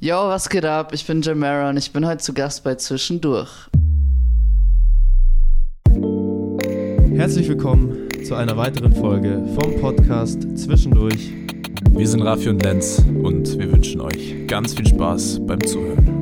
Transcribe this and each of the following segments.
Yo, was geht ab? Ich bin Jamera und ich bin heute zu Gast bei Zwischendurch. Herzlich willkommen zu einer weiteren Folge vom Podcast Zwischendurch. Wir sind Rafi und Lenz und wir wünschen euch ganz viel Spaß beim Zuhören.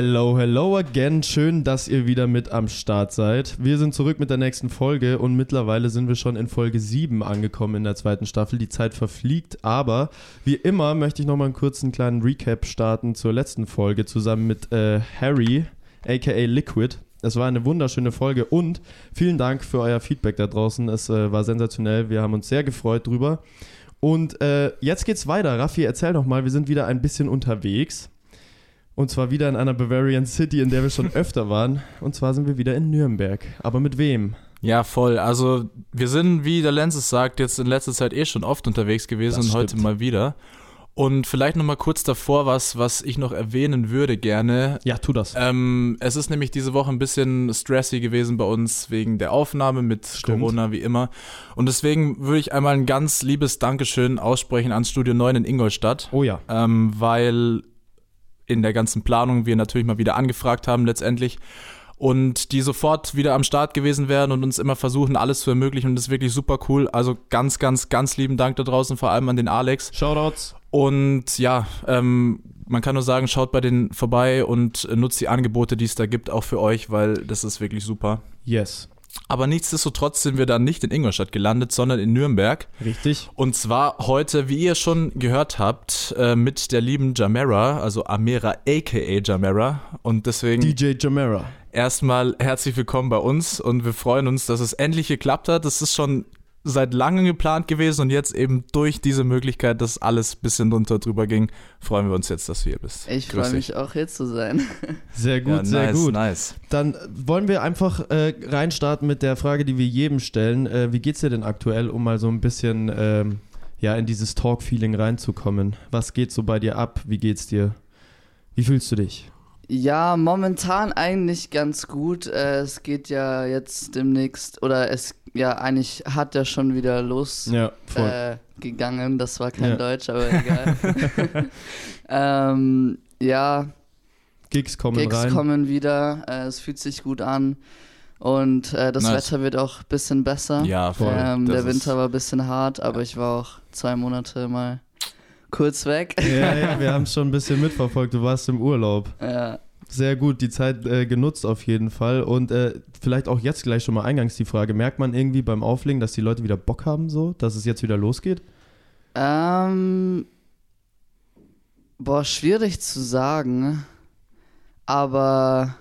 Hello, hello again. Schön, dass ihr wieder mit am Start seid. Wir sind zurück mit der nächsten Folge und mittlerweile sind wir schon in Folge 7 angekommen in der zweiten Staffel. Die Zeit verfliegt, aber wie immer möchte ich nochmal einen kurzen kleinen Recap starten zur letzten Folge zusammen mit äh, Harry, aka Liquid. Es war eine wunderschöne Folge und vielen Dank für euer Feedback da draußen. Es äh, war sensationell. Wir haben uns sehr gefreut drüber. Und äh, jetzt geht's weiter. Raffi, erzähl doch mal, wir sind wieder ein bisschen unterwegs. Und zwar wieder in einer Bavarian City, in der wir schon öfter waren. Und zwar sind wir wieder in Nürnberg. Aber mit wem? Ja, voll. Also wir sind, wie der Lenz es sagt, jetzt in letzter Zeit eh schon oft unterwegs gewesen Das und heute stimmt. mal wieder. Und vielleicht noch mal kurz davor was, was ich noch erwähnen würde gerne. Ja, tu das. Ähm, es ist nämlich diese Woche ein bisschen stressy gewesen bei uns wegen der Aufnahme mit Stimmt. Corona wie immer. Und deswegen würde ich einmal ein ganz liebes Dankeschön aussprechen ans Studio 9 in Ingolstadt. Oh ja. ähm, weil in der ganzen Planung wir natürlich mal wieder angefragt haben letztendlich und die sofort wieder am Start gewesen wären und uns immer versuchen, alles zu ermöglichen und das ist wirklich super cool. Also ganz, ganz, ganz lieben Dank da draußen, vor allem an den Alex. Shoutouts. Und ja, ähm, man kann nur sagen, schaut bei denen vorbei und äh, nutzt die Angebote, die es da gibt, auch für euch, weil das ist wirklich super. Yes. Aber nichtsdestotrotz sind wir dann nicht in Ingolstadt gelandet, sondern in Nürnberg. Richtig. Und zwar heute, wie ihr schon gehört habt, äh, mit der lieben Jamera, also Amera aka Jamera. Und deswegen DJ Jamera. erstmal herzlich willkommen bei uns und wir freuen uns, dass es endlich geklappt hat. Das ist schon seit langem geplant gewesen und jetzt eben durch diese Möglichkeit, dass alles ein bisschen drunter drüber ging, freuen wir uns jetzt, dass du hier bist. Ich freue mich auch hier zu sein. Sehr gut, Ja, sehr nice, gut. nice. Dann wollen wir einfach äh, reinstarten mit der Frage, die wir jedem stellen. Äh, wie geht's dir denn aktuell, um mal so ein bisschen ähm, ja, in dieses Talk-Feeling reinzukommen? Was geht so bei dir ab? Wie geht's dir? Wie fühlst du dich? Ja, momentan eigentlich ganz gut. Äh, es geht ja jetzt demnächst, oder es, ja, eigentlich hat ja schon wieder losgegangen. Ja. Äh, gegangen. das war kein Ja. Deutsch, aber egal. ähm, ja, Gigs kommen Gigs rein. kommen wieder. Äh, es fühlt sich gut an. Und äh, das Nice. Wetter wird auch ein bisschen besser. Ja, voll. Ähm, der Winter war ein bisschen hart, aber ich war auch zwei Monate mal kurz weg. Ja, ja, wir haben es schon ein bisschen mitverfolgt. Du warst im Urlaub. Ja. Sehr gut, die Zeit äh, genutzt auf jeden Fall. Und äh, vielleicht auch jetzt gleich schon mal eingangs die Frage: Merkt man irgendwie beim Auflegen, dass die Leute wieder Bock haben, so, dass es jetzt wieder losgeht? Ähm, boah, schwierig zu sagen. Aber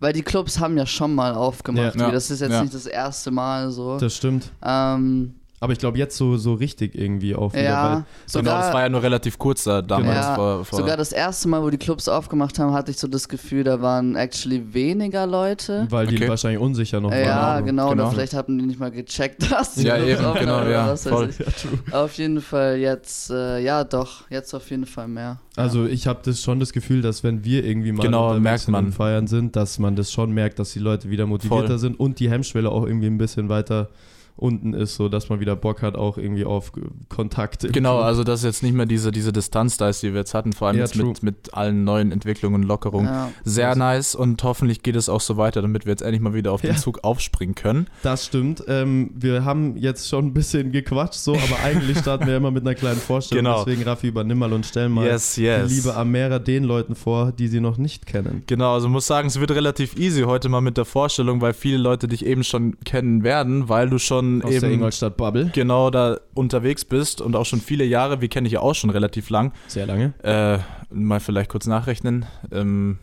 weil die Clubs haben ja schon mal aufgemacht. Ja. wie Das ist jetzt Ja. nicht das erste Mal so. Das stimmt. ähm, Aber ich glaube, jetzt so, so richtig irgendwie auch wieder. ja, Genau, sogar, das war ja nur relativ kurz da damals. ja, vor, vor, sogar das erste Mal, wo die Clubs aufgemacht haben, hatte ich so das Gefühl, da waren actually weniger Leute. Weil, weil die Okay. wahrscheinlich unsicher noch ja, waren. genau, Genau. Oder vielleicht hatten die nicht mal gecheckt, dass die Ja, Clubs eben, offen genau, ja, voll. Ja, true. Auf jeden Fall jetzt, äh, ja doch, jetzt auf jeden Fall mehr. Also ich habe das schon das Gefühl, dass wenn wir irgendwie mal Genau, merkt man. feiern sind, dass man das schon merkt, dass die Leute wieder motivierter Voll. sind und die Hemmschwelle auch irgendwie ein bisschen weiter unten ist, so dass man wieder Bock hat, auch irgendwie auf Kontakt. im Genau, Club. also dass jetzt nicht mehr diese, diese Distanz da ist, die wir jetzt hatten, vor allem Ja, jetzt true. mit, mit allen neuen Entwicklungen und Lockerungen. Ja. Sehr nice und hoffentlich geht es auch so weiter, damit wir jetzt endlich mal wieder auf den Ja. Zug aufspringen können. Das stimmt. Ähm, wir haben jetzt schon ein bisschen gequatscht, so, aber eigentlich starten wir immer mit einer kleinen Vorstellung. Genau. Deswegen, Raffi, übernimm mal und stell mal yes, die yes. liebe Amera den Leuten vor, die sie noch nicht kennen. Genau, also muss sagen, es wird relativ easy heute mal mit der Vorstellung, weil viele Leute dich eben schon kennen werden, weil du schon Aus der eben Ingolstadt Bubble. genau da unterwegs bist und auch schon viele Jahre, wir kennen dich ja auch schon relativ lang. Sehr lange. Äh, mal vielleicht kurz nachrechnen. Ähm,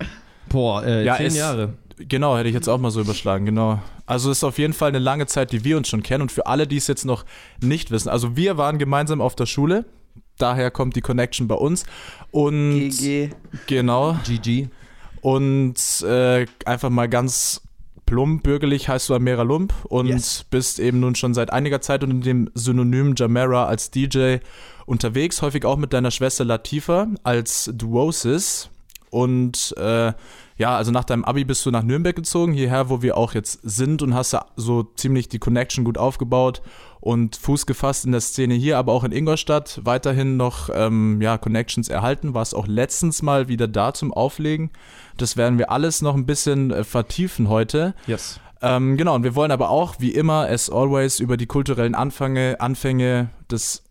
Boah, äh, Ja, zehn es- Jahre. Genau, hätte ich jetzt auch mal so überschlagen, genau. Also es ist auf jeden Fall eine lange Zeit, die wir uns schon kennen und für alle, die es jetzt noch nicht wissen. Also wir waren gemeinsam auf der Schule, daher kommt die Connection bei uns und GG. genau GG. und äh, einfach mal ganz plump bürgerlich heißt du Amera Lump und Yes. bist eben nun schon seit einiger Zeit unter dem Synonym Jamera als DJ unterwegs, häufig auch mit deiner Schwester Latifa als Duosis. und äh, ja, also nach deinem Abi bist du nach Nürnberg gezogen, hierher, wo wir auch jetzt sind und hast da so ziemlich die Connection gut aufgebaut und Fuß gefasst in der Szene hier, aber auch in Ingolstadt weiterhin noch ähm, ja, Connections erhalten. Warst auch letztens mal wieder da zum Auflegen. Das werden wir alles noch ein bisschen äh, vertiefen heute. Yes. Ähm, genau, und wir wollen aber auch, wie immer, as always, über die kulturellen Anfänge, Anfänge des,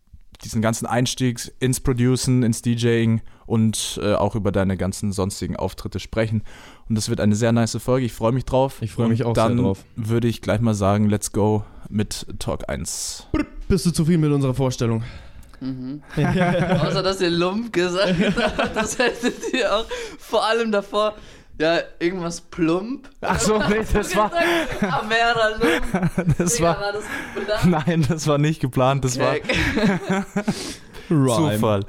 diesen ganzen Einstieg ins Producen, ins DJing und äh, auch über deine ganzen sonstigen Auftritte sprechen. Und das wird eine sehr nice Folge. Ich freue mich drauf. Ich freue mich auch sehr dann drauf. würde ich gleich mal sagen, let's go mit Talk 1. Bist du zufrieden mit unserer Vorstellung? Mhm. Außer dass ihr Lump gesagt habt, das hättet ihr auch vor allem davor. Ja, irgendwas plump. Ach so, nee, das war- Gesagt, Amera Lump. Das Digga, war, war das bedacht? nein, das war nicht geplant, das war Rhyme. Zufall.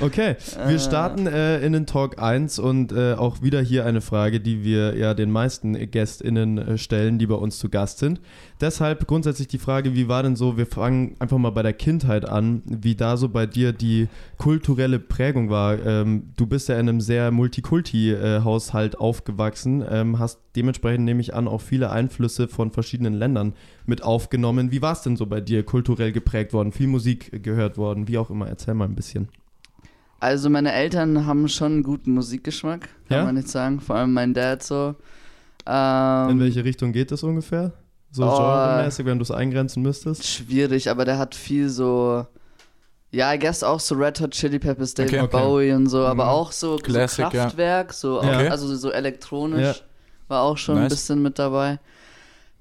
Okay, wir starten äh, in den Talk 1 und äh, auch wieder hier eine Frage, die wir ja den meisten GästInnen äh, stellen, die bei uns zu Gast sind. Deshalb grundsätzlich die Frage, wie war denn so, wir fangen einfach mal bei der Kindheit an, wie da so bei dir die kulturelle Prägung war. Ähm, du bist ja in einem sehr Multikulti-Haushalt aufgewachsen, ähm, hast dementsprechend nehme ich an auch viele Einflüsse von verschiedenen Ländern mit aufgenommen. Wie war es denn so bei dir, kulturell geprägt worden, viel Musik gehört worden, wie auch immer? Erzähl mal ein bisschen. Also meine Eltern haben schon einen guten Musikgeschmack, kann Ja? man nicht sagen. Vor allem mein Dad so. In Ähm, welche Richtung geht das ungefähr? So Oh. genremäßig, wenn du es eingrenzen müsstest? schwierig, aber der hat viel so. Ja, I guess auch so Red Hot Chili Peppers, David Okay. Okay. Bowie und so, aber Mhm. auch so, so Classic, ja. Kraftwerk, so, auch, also so elektronisch Ja. war auch schon ein Nice. bisschen mit dabei.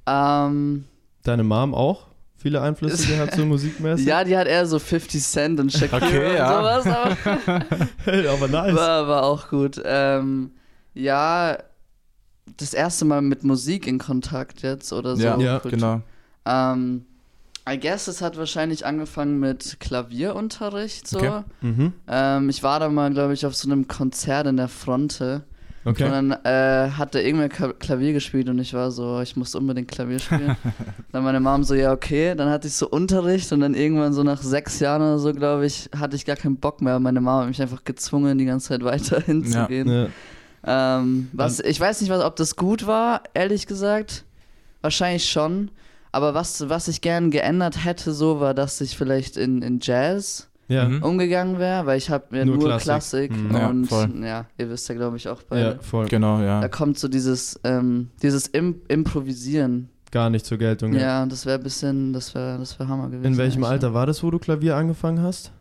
Ähm, Deine Mom auch? Viele Einflüsse gehabt so musikmäßig? ja, die hat eher so 50 Cent und Shakira Okay, und ja. sowas, aber aber nice. war, war auch gut. Ähm, ja, das erste Mal mit Musik in Kontakt jetzt oder so. Ja, Ja, genau. Ähm, I guess es hat wahrscheinlich angefangen mit Klavierunterricht so. Okay. Mhm. Ähm, ich war da mal, glaube ich, auf so einem Konzert in der Fronte. Okay. Und dann äh, hat da irgendwer Ka- Klavier gespielt und ich war so, ich muss unbedingt Klavier spielen. dann meine Mom so, ja, okay. Dann hatte ich so Unterricht und dann irgendwann so nach sechs Jahren oder so, glaube ich, hatte ich gar keinen Bock mehr. Meine Mom hat mich einfach gezwungen, die ganze Zeit weiter hinzugehen. Ja. Ähm, was, ich weiß nicht, was, ob das gut war, ehrlich gesagt. Wahrscheinlich schon. Aber was, was ich gern geändert hätte, so war, dass ich vielleicht in, in Jazz Ja. Mhm. umgegangen wäre, weil ich habe mir Nur nur, Klassik. Klassik, Mhm. Ja, und voll. ja, ihr wisst ja, glaube ich, auch ja, beide. voll. Genau, Da ja. kommt so dieses, ähm, dieses Im Improvisieren. Gar nicht zur Geltung. Ja, Ja. das wäre ein bisschen, das wäre das wär Hammer gewesen. In welchem. Alter war das, wo du Klavier angefangen hast?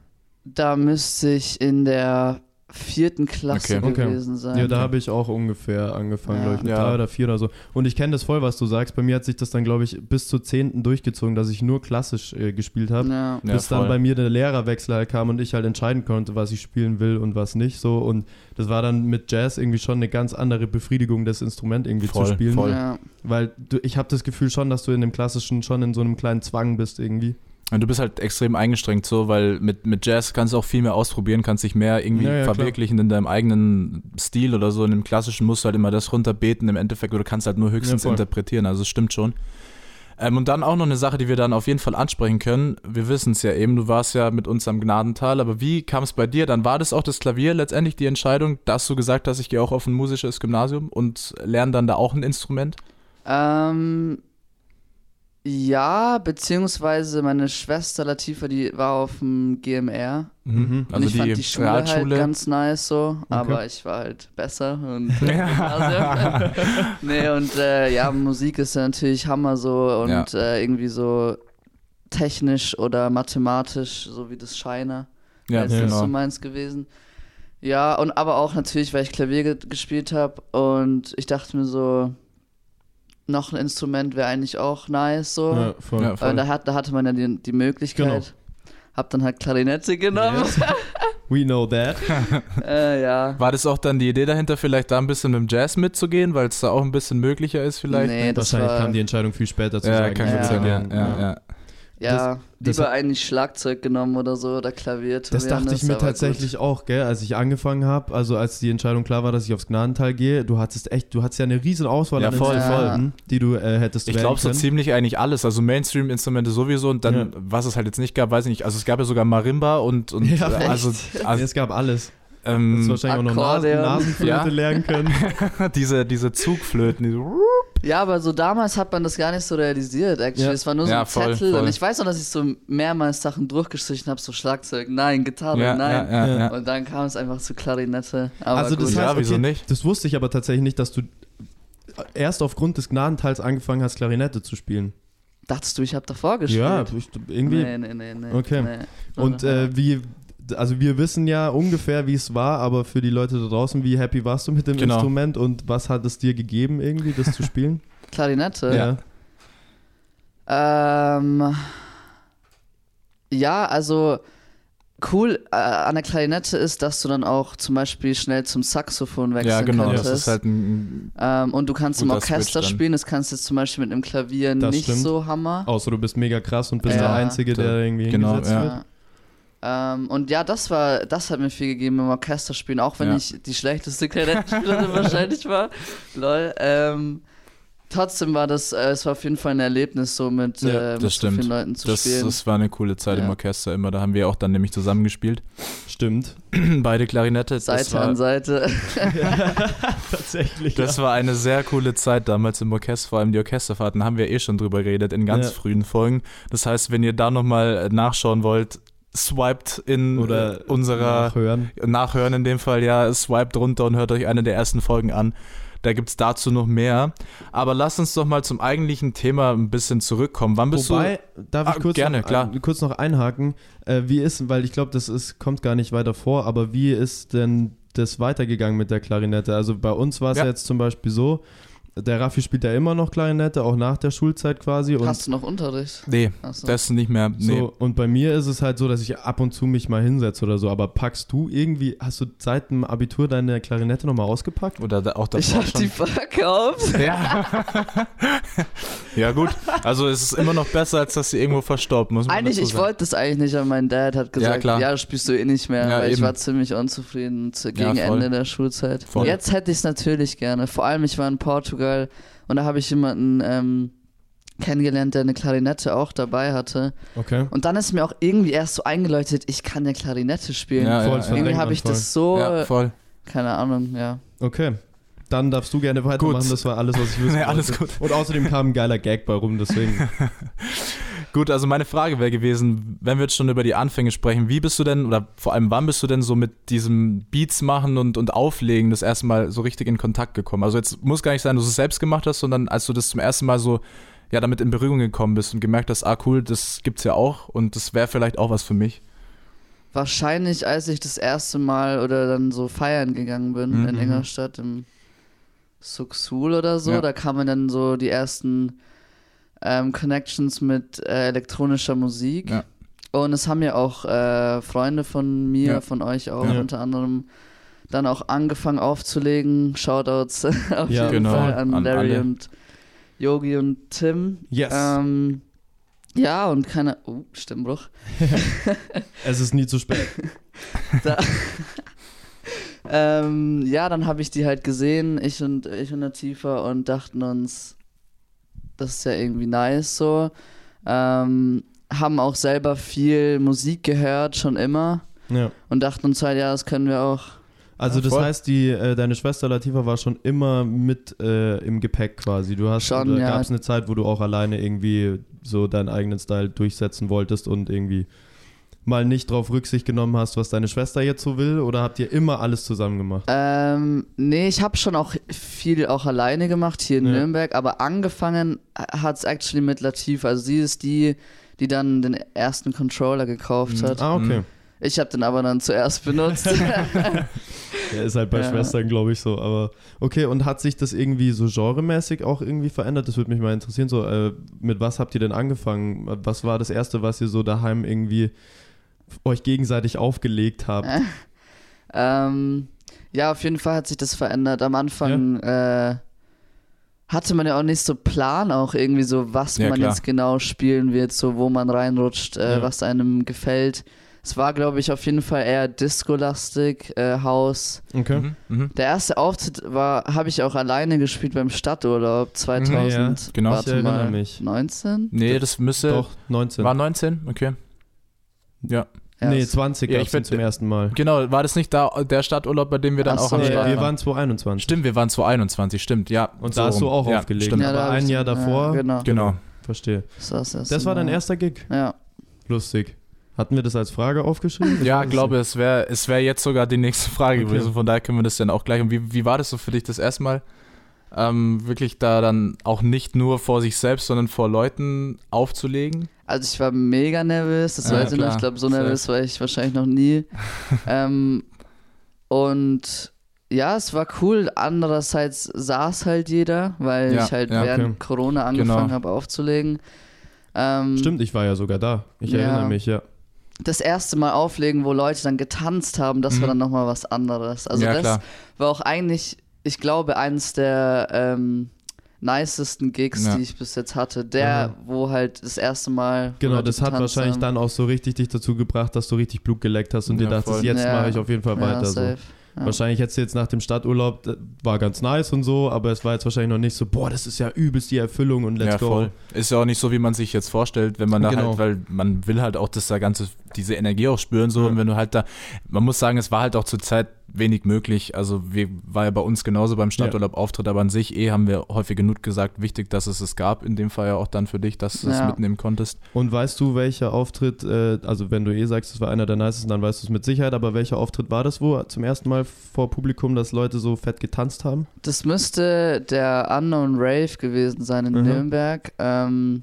Da müsste ich in der vierten Klasse Okay. Okay. gewesen sein. Ja, da habe ich auch ungefähr angefangen, Ja. glaube ich, mit Ja. drei oder vier oder so. Und ich kenne das voll, was du sagst. Bei mir hat sich das dann, glaube ich, bis zur zehnten durchgezogen, dass ich nur klassisch äh, gespielt habe. ja. Ja, bis dann bei mir der Lehrerwechsel halt kam und ich halt entscheiden konnte, was ich spielen will und was nicht so. Und das war dann mit Jazz irgendwie schon eine ganz andere Befriedigung, das Instrument irgendwie Voll, zu spielen. voll. Ja. Weil du, ich habe das Gefühl schon, dass du in dem klassischen schon in so einem kleinen Zwang bist irgendwie. Und du bist halt extrem eingestrengt so, weil mit, mit Jazz kannst du auch viel mehr ausprobieren, kannst dich mehr irgendwie Ja, ja, klar. verwirklichen in deinem eigenen Stil oder so. In dem klassischen musst du halt immer das runterbeten im Endeffekt oder kannst halt nur höchstens Ja, interpretieren, also es stimmt schon. Ähm, und dann auch noch eine Sache, die wir dann auf jeden Fall ansprechen können. Wir wissen es ja eben, du warst ja mit uns am Gnadental, aber wie kam es bei dir? Dann war das auch das Klavier letztendlich die Entscheidung, dass du gesagt hast, ich gehe auch auf ein musisches Gymnasium und lerne dann da auch ein Instrument? Ähm, ja, beziehungsweise meine Schwester Latifa, die war auf dem GMR. Mhm. Und Also ich die, fand die Schule halt Realschule. ganz nice so, aber ich war halt besser und Ja. nee, und äh, ja, Musik ist ja natürlich Hammer so und Ja. äh, irgendwie so technisch oder mathematisch, so wie das Scheiner. ja, ist das genau. so meins gewesen. Ja, und aber auch natürlich, weil ich Klavier ge gespielt habe und ich dachte mir so, noch ein Instrument wäre eigentlich auch nice so. Ja, voll. Ja, voll. Äh, da, hat, da hatte man ja die, die Möglichkeit. Genau. Hab dann halt Klarinette genommen. We know that. äh, ja. War das auch dann die Idee dahinter, vielleicht da ein bisschen mit dem Jazz mitzugehen, weil es da auch ein bisschen möglicher ist vielleicht? Nee, das Wahrscheinlich war, kam die Entscheidung viel später zu ja, sagen. kann Ja. sein, ja, ja, ja. Ja, das- lieber eigentlich Schlagzeug genommen oder so oder Klavier. Das dachte ich mir aber gut. tatsächlich auch, gell, als ich angefangen habe, also als die Entscheidung klar war, dass ich aufs Gnadental gehe, du hattest echt, du hattest ja eine riesen Auswahl Ja, an voll, Instrumenten, die du äh, hättest Ich glaube so ziemlich eigentlich alles, also Mainstream-Instrumente sowieso und dann, Ja. was es halt jetzt nicht gab, weiß ich nicht. Also es gab ja sogar Marimba und, und Ja, äh, also, also es gab alles. Ähm, wahrscheinlich auch noch Nasen, Akkordeon. Nasenflöte Ja. lernen können. diese, diese Zugflöten. Diese Ja, aber so damals hat man das gar nicht so realisiert, actually. Ja. Es war nur so Ja, ein voll, Zettel voll. und ich weiß noch, dass ich so mehrmals Sachen durchgestrichen habe, so Schlagzeug, nein, Gitarre, ja, nein. ja, ja, Ja. ja. Und dann kam es einfach zu Klarinette. Aber also das gut. Ja, heißt, wieso okay, nicht? das wusste ich aber tatsächlich nicht, dass du erst aufgrund des Gnadenteils angefangen hast, Klarinette zu spielen. Dachtest du, ich habe davor gespielt? Ja, irgendwie. Nee, nee, nee, nee. Okay. Nee. Und äh, wie, also wir wissen ja ungefähr, wie es war, aber für die Leute da draußen, wie happy warst du mit dem Genau. Instrument und was hat es dir gegeben, irgendwie, das zu spielen? Klarinette? Ähm, ja, also cool äh, an der Klarinette ist, dass du dann auch zum Beispiel schnell zum Saxophon wechseln ja, genau. könntest. Das ist halt ein. ähm, und du kannst im Orchester spielen, das kannst du jetzt zum Beispiel mit einem Klavier Das nicht stimmt. so hammer. Außer du bist mega krass und bist Ja. der Einzige, der irgendwie Genau, hingesetzt ja. wird. Ja. Ähm, und ja, das war, das hat mir viel gegeben im Orchesterspielen, auch wenn Ja. ich die schlechteste Klarinettenspielerin wahrscheinlich war. Lol. Ähm, trotzdem war das, äh, es war auf jeden Fall ein Erlebnis, so mit, Ja, äh, mit das so stimmt. vielen Leuten zu Das, spielen. das war eine coole Zeit im Ja. Orchester immer. Da haben wir auch dann nämlich zusammengespielt. Stimmt. Beide Klarinette. Seite war, an Seite. Tatsächlich. Das war eine sehr coole Zeit damals im Orchester, vor allem die Orchesterfahrten, haben wir eh schon drüber geredet in ganz Ja. frühen Folgen. Das heißt, wenn ihr da nochmal nachschauen wollt, swiped in Oder äh, unserer Nachhören. Nachhören in dem Fall, ja, swiped runter und hört euch eine der ersten Folgen an. Da gibt es dazu noch mehr. Aber lasst uns doch mal zum eigentlichen Thema ein bisschen zurückkommen. Wann bist Wobei, darf ich Ah, kurz, gerne, noch, klar. kurz noch einhaken? Äh, wie ist, weil ich glaube, das ist, kommt gar nicht weiter vor, aber wie ist denn das weitergegangen mit der Klarinette? Also bei uns war es Ja. ja. jetzt zum Beispiel so, der Raffi spielt ja immer noch Klarinette, auch nach der Schulzeit quasi. Und Hast du noch Unterricht? Nee, Achso. das nicht mehr. Nee. So, und bei mir ist es halt so, dass ich ab und zu mich mal hinsetze oder so. Aber packst du irgendwie, hast du seit dem Abitur deine Klarinette nochmal ausgepackt? Oder da, auch Ich davor hab schon. die verkauft. Ja. ja, gut. Also es ist immer noch besser, als dass sie irgendwo verstorben, muss man Eigentlich, ich wollte das eigentlich nicht, aber mein Dad hat gesagt, klar. ja, das spielst du eh nicht mehr. Ja, weil ich eben. war ziemlich unzufrieden zu, gegen Ja. Ende der Schulzeit. Voll. Jetzt hätte ich es natürlich gerne. Vor allem, ich war in Portugal und da habe ich jemanden ähm, kennengelernt, der eine Klarinette auch dabei hatte. Okay. Und dann ist mir auch irgendwie erst so eingeleuchtet, ich kann ja Klarinette spielen. Ja, Voll, ja, irgendwie habe ich voll. das so, ja, voll. keine Ahnung, ja. Okay. Dann darfst du gerne weitermachen, Gut. das war alles, was ich wissen Nee, alles gut. Und außerdem kam ein geiler Gag bei rum, deswegen. Gut, also meine Frage wäre gewesen, wenn wir jetzt schon über die Anfänge sprechen, wie bist du denn, oder vor allem wann bist du denn so mit diesem Beats machen und, und Auflegen das erste Mal so richtig in Kontakt gekommen? Also jetzt muss gar nicht sein, dass du es selbst gemacht hast, sondern als du das zum ersten Mal so ja, damit in Berührung gekommen bist und gemerkt hast, ah cool, das gibt's ja auch und das wäre vielleicht auch was für mich. Wahrscheinlich, als ich das erste Mal oder dann so feiern gegangen bin Mhm, in mhm. Ingolstadt im Suxul oder so, Ja. da kamen dann so die ersten ähm, Connections mit äh, elektronischer Musik. Ja. Und es haben ja auch äh, Freunde von mir, Ja. von euch auch Ja. unter anderem dann auch angefangen aufzulegen. Shoutouts auf Ja, jeden genau. Fall an, An Larry alle. und Yogi und Tim. Yes. Ähm, ja, und keine. Oh, Stimmbruch. es ist nie zu spät. Da, ähm, ja, dann habe ich die halt gesehen, ich und ich und Natifa und dachten uns, das ist ja irgendwie nice so. Ähm, haben auch selber viel Musik gehört, schon immer. Ja. Und dachten uns halt, ja, das können wir auch. Also Ja, das voll. heißt, die, äh, deine Schwester Latifa war schon immer mit äh, im Gepäck quasi. Du hast Schon, ja. gab es eine Zeit, wo du auch alleine irgendwie so deinen eigenen Style durchsetzen wolltest und irgendwie mal nicht drauf Rücksicht genommen hast, was deine Schwester jetzt so will? Oder habt ihr immer alles zusammen gemacht? Ähm, nee, ich habe schon auch viel auch alleine gemacht hier in Ja. Nürnberg, aber angefangen hat es actually mit Latifa. Also sie ist die, die dann den ersten Controller gekauft hat. Ah, okay. Mhm. Ich habe den aber dann zuerst benutzt. Der ist halt bei Ja. Schwestern, glaube ich, so. Aber okay, und hat sich das irgendwie so genremäßig auch irgendwie verändert? Das würde mich mal interessieren. So, äh, mit was habt ihr denn angefangen? Was war das Erste, was ihr so daheim irgendwie euch gegenseitig aufgelegt habt? ähm, ja, auf jeden Fall hat sich das verändert. Am Anfang äh, hatte man ja auch nicht so Plan, auch irgendwie so, was Ja, man klar. jetzt genau spielen wird, so wo man reinrutscht, äh, Ja. was einem gefällt. Es war, glaube ich, auf jeden Fall eher Disco-lastig, äh, House. Okay. Mhm. Mhm. Der erste Auftritt war, habe ich auch alleine gespielt beim Stadturlaub 2000. Ja, genau. Warte Ich erinnere mal, mich. 19? Nee, das müsste. Doch, 19. War 19? Okay. Ja. Ja, nee, es- 20 Ja, ich würd- zum ersten Mal. Genau, war das nicht da der Stadturlaub, bei dem wir dann Ach auch so, am Nee, Start wir waren? waren 2021. Stimmt, wir waren 2021, stimmt, ja. Und So da hast du auch ja, aufgelegt. Stimmt. Ja, da aber ein Jahr davor. Ja, genau. Genau. Verstehe. Das, war das, Das war dein Mal. erster Gig. Ja. Lustig. Hatten wir das als Frage aufgeschrieben? Ja, Ich glaube, es wäre es wär jetzt sogar die nächste Frage Okay. gewesen. Von daher können wir das dann auch gleich. Und wie, wie war das so für dich das erste Mal? Ähm, wirklich da dann auch nicht nur vor sich selbst, sondern vor Leuten aufzulegen? Also ich war mega nervös, das Ja, weiß ich noch. Ich glaube, so Safe. nervös war ich wahrscheinlich noch nie. ähm, und ja, es war cool. Andererseits saß halt jeder, weil Ja, ich halt ja, während okay. Corona angefangen Genau. habe aufzulegen. Ähm, Stimmt, ich war ja sogar da. Ich Ja. erinnere mich, ja. Das erste Mal auflegen, wo Leute dann getanzt haben, das war Mhm. dann nochmal was anderes. Also das klar. war auch eigentlich, ich glaube, eines der ähm, nicesten Gigs, Ja. die ich bis jetzt hatte. Der, wo halt das erste Mal. Genau, das hat wahrscheinlich haben. dann auch so richtig dich dazu gebracht, dass du richtig Blut geleckt hast und Ja, dir dachtest, voll. jetzt Ja. mache ich auf jeden Fall weiter. ja, so. Wahrscheinlich hättest du jetzt nach dem Stadturlaub, war ganz nice und so, aber es war jetzt wahrscheinlich noch nicht so, boah, das ist ja übelst die Erfüllung und let's ja, go. voll. Ist ja auch nicht so, wie man sich jetzt vorstellt, wenn man da Genau. halt, weil man will halt auch das da ganze, diese Energie auch spüren, so, Ja. und wenn du halt da, man muss sagen, es war halt auch zur Zeit wenig möglich, also wir, war ja bei uns genauso beim Stadturlaub-Auftritt, aber an sich eh haben wir häufig genug gesagt, wichtig, dass es es gab, in dem Fall ja auch dann für dich, dass du es Ja. mitnehmen konntest. Und weißt du, welcher Auftritt, äh, also wenn du eh sagst, es war einer der nicesten, dann weißt du es mit Sicherheit, aber welcher Auftritt war das, wo zum ersten Mal vor Publikum, dass Leute so fett getanzt haben? Das müsste der Unknown Rave gewesen sein in Mhm. Nürnberg. Ähm,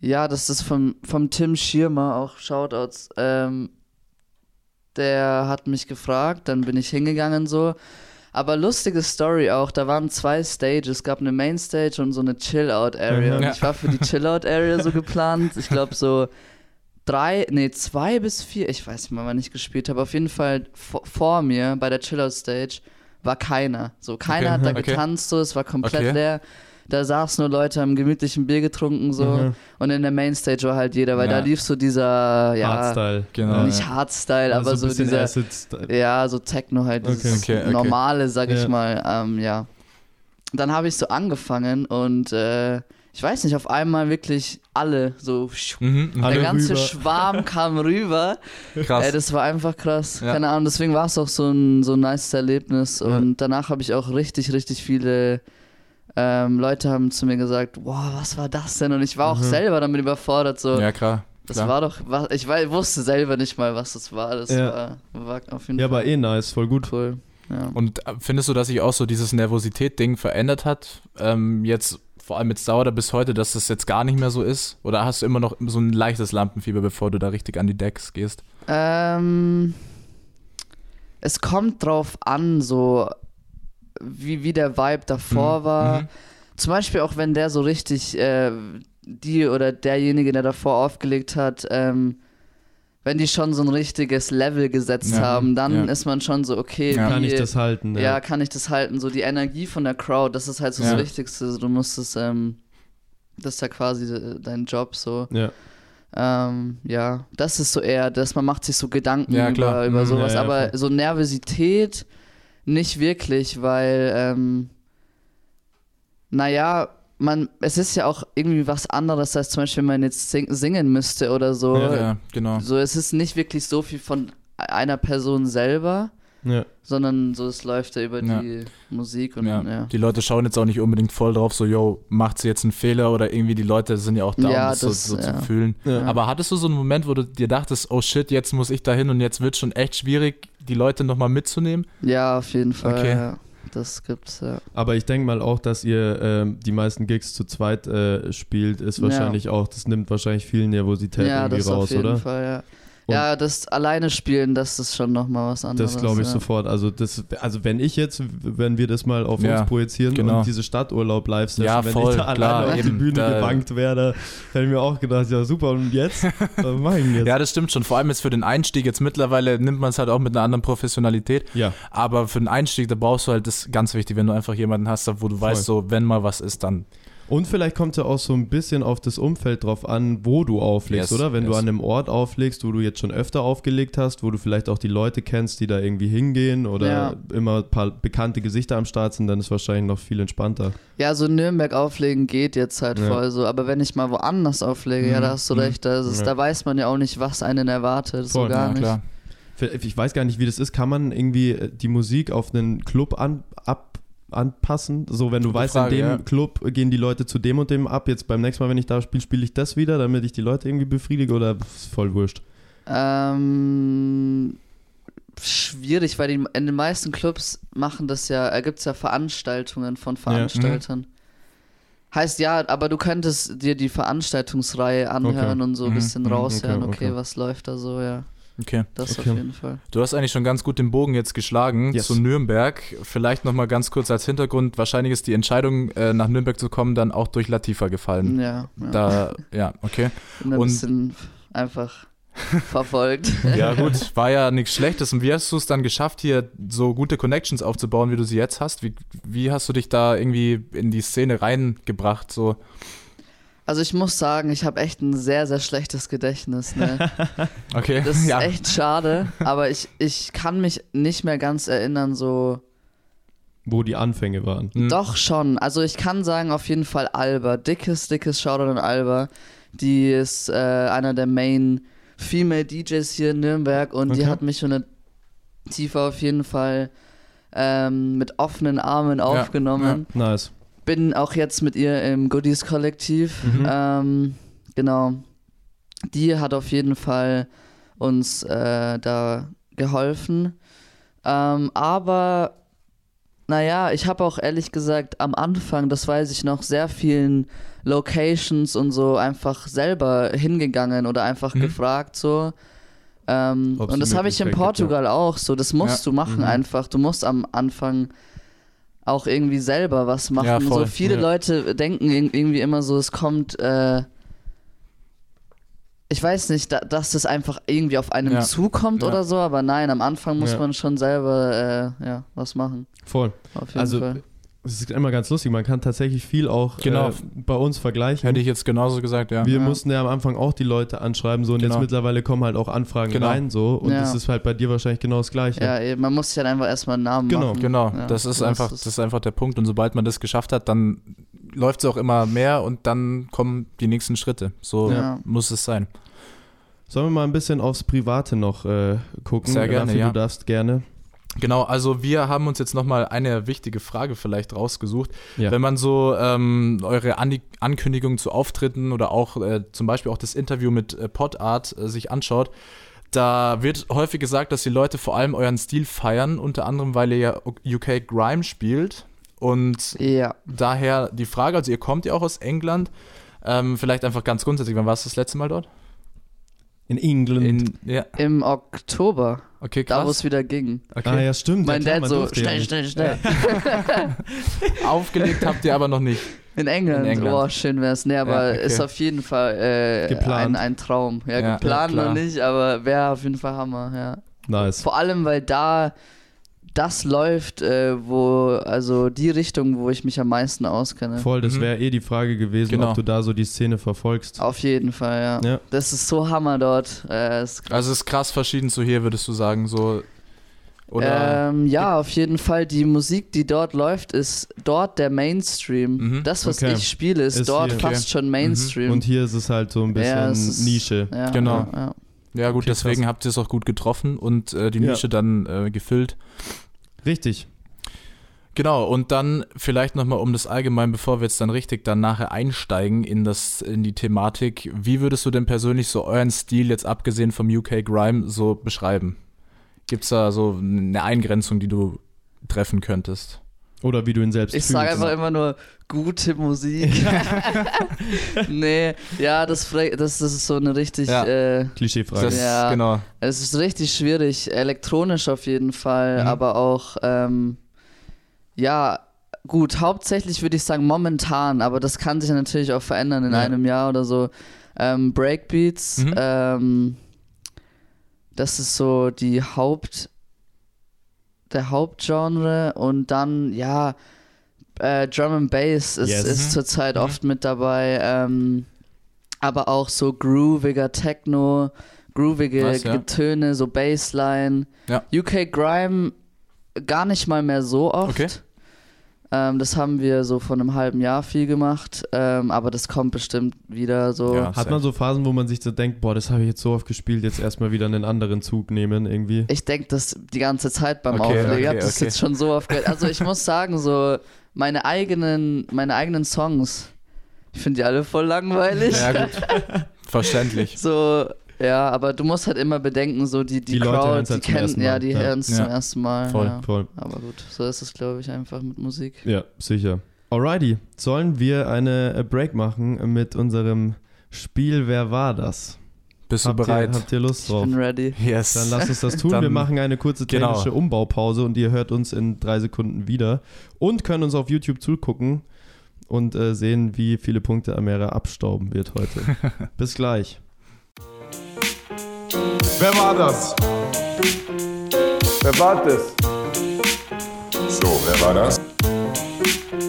ja, das ist vom, vom Tim Schirmer, auch Shoutouts. Ähm, der hat mich gefragt, dann bin ich hingegangen so. Aber lustige Story auch, da waren zwei Stages, es gab eine Mainstage und so eine Chill-Out-Area. Mhm. Und Ja. ich war für die Chill-Out-Area so geplant. Ich glaube so drei, nee, zwei bis vier, ich weiß nicht mal, wann ich gespielt habe. Auf jeden Fall vor, vor mir bei der Chill-Out-Stage war keiner. So, keiner Okay, hat da okay. getanzt, so, es war komplett Okay. leer. Da saßen nur Leute, haben gemütlichen Bier getrunken, so. Mhm. Und in der Mainstage war halt jeder, weil Ja. da lief so dieser, ja, Hardstyle. Genau. nicht ja. Hardstyle, Also aber so dieser, ja, so Techno halt, Okay. dieses Okay, okay. normale, sag ich Ja. mal, ähm, ja. Dann habe ich so angefangen und äh, ich weiß nicht, auf einmal wirklich alle so, Mhm, mhm. Alle der ganze rüber. Schwarm kam rüber. Krass. Ey, das war einfach krass. Ja. Keine Ahnung, deswegen war es auch so ein, so ein nice Erlebnis. Ja. Und danach habe ich auch richtig, richtig viele ähm, Leute haben zu mir gesagt, wow, was war das denn? Und ich war auch Mhm. selber damit überfordert. So, ja, klar. das klar. war doch, was, ich war, wusste selber nicht mal, was das war. Das Ja. war, war auf jeden Ja, Fall aber eh nice, voll gut. cool. Ja. Und äh, findest du, dass sich auch so dieses Nervosität-Ding verändert hat? Ähm, jetzt vor allem jetzt dauert er bis heute, dass das jetzt gar nicht mehr so ist? Oder hast du immer noch so ein leichtes Lampenfieber, bevor du da richtig an die Decks gehst? Ähm, es kommt drauf an, so wie, wie der Vibe davor Mhm. war. Mhm. Zum Beispiel auch wenn der so richtig, äh, die oder derjenige, der davor aufgelegt hat, ähm, wenn die schon so ein richtiges Level gesetzt Ja, haben, dann ja. ist man schon so, okay, Ja. wie, Kann ich das halten? ja, kann ich das halten? So die Energie von der Crowd, das ist halt so Ja. das Wichtigste. Du musst es, ähm, das ist ja quasi de- dein Job so. Ja. Ähm, ja, das ist so eher, dass man macht sich so Gedanken Ja, über, klar. über Mhm, sowas, ja, ja, aber voll. so Nervosität nicht wirklich, weil, ähm, naja, man, es ist ja auch irgendwie was anderes, als zum Beispiel, wenn man jetzt sing singen müsste oder so. Ja, ja, genau. So, es ist nicht wirklich so viel von einer Person selber, Ja. sondern so, es läuft ja über Ja. die Musik und Ja. ja. Die Leute schauen jetzt auch nicht unbedingt voll drauf, so, yo, macht sie jetzt einen Fehler oder irgendwie die Leute sind ja auch da, Ja, um das, das- so, so ja. zu fühlen. Ja. Aber hattest du so einen Moment, wo du dir dachtest, oh shit, jetzt muss ich da hin und jetzt wird schon echt schwierig, die Leute nochmal mitzunehmen? Ja, auf jeden Fall. Okay. Ja. Das gibt's, ja. Aber ich denke mal auch, dass ihr ähm, die meisten Gigs zu zweit äh, spielt, ist Ja. wahrscheinlich auch, das nimmt wahrscheinlich viel Nervosität Ja, irgendwie das raus, auf jeden oder? Fall, ja. Und- ja, das alleine spielen, das ist schon nochmal was anderes. Das glaube ich ja. sofort. Also das, also wenn ich jetzt, wenn wir das mal auf Ja, uns projizieren genau. und diese Stadturlaub live session Ja, wenn voll, ich da klar, alleine auf die eben, Bühne da- gebankt werde, hätte ich mir auch gedacht, ja super, und jetzt? Was mach ich denn jetzt? Ja, das stimmt schon. Vor allem jetzt für den Einstieg. Jetzt mittlerweile nimmt man es halt auch mit einer anderen Professionalität. ja. Aber für den Einstieg, da brauchst du halt das ganz wichtig, wenn du einfach jemanden hast, wo du weißt, so, wenn mal was ist, dann. Und vielleicht kommt es ja auch so ein bisschen auf das Umfeld drauf an, wo du auflegst, Yes, oder? Wenn du yes. an einem Ort auflegst, wo du jetzt schon öfter aufgelegt hast, wo du vielleicht auch die Leute kennst, die da irgendwie hingehen oder Ja. immer ein paar bekannte Gesichter am Start sind, dann ist wahrscheinlich noch viel entspannter. Ja, so Nürnberg auflegen geht jetzt halt Ja. voll so. Aber wenn ich mal woanders auflege, ja, Mhm, da hast du mhm. recht. Da, ist Ja. da weiß man ja auch nicht, was einen erwartet. So Voll, gar ja, nicht. klar. Ich weiß gar nicht, wie das ist. Kann man irgendwie äh, die Musik auf einen Club an, ab, anpassen? So, wenn du Gute weißt, Frage, in dem ja. Club gehen die Leute zu dem und dem ab. Jetzt beim nächsten Mal, wenn ich da spiele, spiele ich das wieder, damit ich die Leute irgendwie befriedige oder ist voll wurscht? Ähm, schwierig, weil die, in den meisten Clubs machen das ja, äh, gibt es ja Veranstaltungen von Veranstaltern. Heißt ja, aber du könntest dir die Veranstaltungsreihe anhören Okay. und so ein Mhm, bisschen mhm, raushören, okay, okay, okay. was läuft da so, ja. Okay. Das Okay. auf jeden Fall. Du hast eigentlich schon ganz gut den Bogen jetzt geschlagen Yes. zu Nürnberg. Vielleicht nochmal ganz kurz als Hintergrund. Wahrscheinlich ist die Entscheidung, äh, nach Nürnberg zu kommen, dann auch durch Latifa gefallen. Ja, ja. Da, ja, okay. Bin ein und- bisschen einfach verfolgt. Ja, gut, war ja nichts Schlechtes. Und wie hast du es dann geschafft, hier so gute Connections aufzubauen, wie du sie jetzt hast? Wie, wie hast du dich da irgendwie in die Szene reingebracht? So, Also ich muss sagen, ich habe echt ein sehr, sehr schlechtes Gedächtnis. Ne? okay. Das ist ja. echt schade, aber ich, ich kann mich nicht mehr ganz erinnern, so. Wo die Anfänge waren. Hm. Doch schon. Also ich kann sagen, auf jeden Fall Alba. Dickes, dickes Shoutout an Alba. Die ist äh, einer der Main Female DJs hier in Nürnberg und die Okay. hat mich schon eine Tiefe auf jeden Fall ähm, mit offenen Armen aufgenommen. Nice. Bin auch jetzt mit ihr im Goodies-Kollektiv. Mhm. Ähm, genau. Die hat auf jeden Fall uns äh, da geholfen. Ähm, aber naja, ich habe auch ehrlich gesagt am Anfang, das weiß ich noch, sehr vielen Locations und so einfach selber hingegangen oder einfach Mhm. gefragt so. Ähm, und das habe ich in Portugal auch so. Das musst du machen Mhm. einfach. Du musst am Anfang auch irgendwie selber was machen. Ja, so viele Ja. Leute denken ir- irgendwie immer so, es kommt. Äh, ich weiß nicht, da, dass das einfach irgendwie auf einem Ja. zukommt oder so, aber nein, am Anfang muss man schon selber äh, ja, was machen. Voll. Auf jeden Also Fall. Es ist immer ganz lustig, man kann tatsächlich viel auch Genau. äh, bei uns vergleichen. Hätte ich jetzt genauso gesagt, ja. Wir Ja. mussten ja am Anfang auch die Leute anschreiben, so und Genau. jetzt mittlerweile kommen halt auch Anfragen Genau. rein, so und Ja. das ist halt bei dir wahrscheinlich genau das Gleiche. Ja, man muss sich halt einfach erstmal einen Namen Genau, machen. Genau, Ja, das ist einfach, das ist einfach der Punkt. Und sobald man das geschafft hat, dann läuft es auch immer mehr und dann kommen die nächsten Schritte. So Ja. muss es sein. Sollen wir mal ein bisschen aufs Private noch äh, gucken? Sehr gerne, Raffi, ja. Du darfst gerne. Genau, also wir haben uns jetzt nochmal eine wichtige Frage vielleicht rausgesucht. Ja. Wenn man so ähm, eure An Ankündigungen zu Auftritten oder auch äh, zum Beispiel auch das Interview mit äh, Podart äh, sich anschaut, da wird häufig gesagt, dass die Leute vor allem euren Stil feiern, unter anderem, weil ihr ja UK Grime spielt. Und Ja, daher die Frage, also ihr kommt ja auch aus England, ähm, vielleicht einfach ganz grundsätzlich, wann warst du das letzte Mal dort? In England. In, ja, im Oktober, okay, da wo krass. es wieder ging. ah Okay. ja, stimmt. Mein ja, klar, Dad so, schnell, schnell, schnell. Aufgelegt habt ihr aber noch nicht. In England, In England. boah, schön wär's. Nee, aber Ja, okay. ist auf jeden Fall äh, Geplant. Ein, ein Traum. Ja, Ja, geplant ja, noch nicht, aber wäre auf jeden Fall Hammer, ja. Nice. Vor allem, weil da das läuft, äh, wo, also die Richtung, wo ich mich am meisten auskenne. Voll, das Mhm. wäre eh die Frage gewesen, Genau. ob du da so die Szene verfolgst. Auf jeden Fall, ja. Ja. Das ist so Hammer dort. Äh, ist krass. Also es ist krass verschieden zu hier, würdest du sagen, so oder ähm, ja, auf jeden Fall. Die Musik, die dort läuft, ist dort der Mainstream. Mhm, Das, was okay. ich spiele, ist, Ist dort hier. fast schon Mainstream. Und hier ist es halt so ein bisschen Ja, ist- Nische. ja, Genau. Ja, ja. ja gut, Okay, deswegen krass. habt ihr es auch gut getroffen und äh, die Ja. Nische dann äh, gefüllt. Richtig. Genau, und dann vielleicht nochmal um das allgemein, bevor wir jetzt dann richtig dann nachher einsteigen in, das, in die Thematik, wie würdest du denn persönlich so euren Stil jetzt abgesehen vom UK Grime so beschreiben? Gibt es da so eine Eingrenzung, die du treffen könntest? Oder wie du ihn selbst Ich sage einfach immer nur gute Musik. nee, ja, das, das, das ist so eine richtig. Ja. Äh, Klischeefrage. Das, Ja. Genau. es ist richtig schwierig, elektronisch auf jeden Fall, Mhm. aber auch, ähm, ja, gut, hauptsächlich würde ich sagen momentan, aber das kann sich natürlich auch verändern in Ja. einem Jahr oder so. Ähm, Breakbeats, Mhm. ähm, das ist so die Haupt, der Hauptgenre und dann, ja, Äh, Drum and Bass ist, Yes. ist Mhm. zurzeit Mhm. oft mit dabei. Ähm, aber auch so grooviger Techno, groovige Nice, ja. Töne, so Bassline. Ja. UK Grime gar nicht mal mehr so oft. Okay. Ähm, das haben wir so vor einem halben Jahr viel gemacht, ähm, aber das kommt bestimmt wieder so. Ja. Hat man so Phasen, wo man sich so denkt, boah, das habe ich jetzt so oft gespielt, jetzt erstmal wieder einen anderen Zug nehmen irgendwie? Ich denke das die ganze Zeit beim Okay, Auflegen. ich habe okay, das okay. jetzt schon so oft gehört. Also ich muss sagen, so meine eigenen, meine eigenen Songs, ich finde die alle voll langweilig. Ja, gut. Verständlich. So, ja, aber du musst halt immer bedenken, so die, die, Die Leute Crowd, hören's die halt kennen, ja, die Ja. hören es Ja. zum ersten Mal. Voll, ja. Voll. Aber gut, so ist es, glaube ich, einfach mit Musik. Ja, sicher. Alrighty, sollen wir eine äh, Break machen mit unserem Spiel Wer war das? Bist du habt bereit? Ihr, habt ihr Lust drauf? Bin ready. yes. Dann lasst uns das tun. Dann- wir machen eine kurze Genau. technische Umbaupause und ihr hört uns in drei Sekunden wieder und können uns auf YouTube zugucken und äh, sehen, wie viele Punkte Amera abstauben wird heute. Bis gleich. Wer war das? Wer war das? So, wer war das?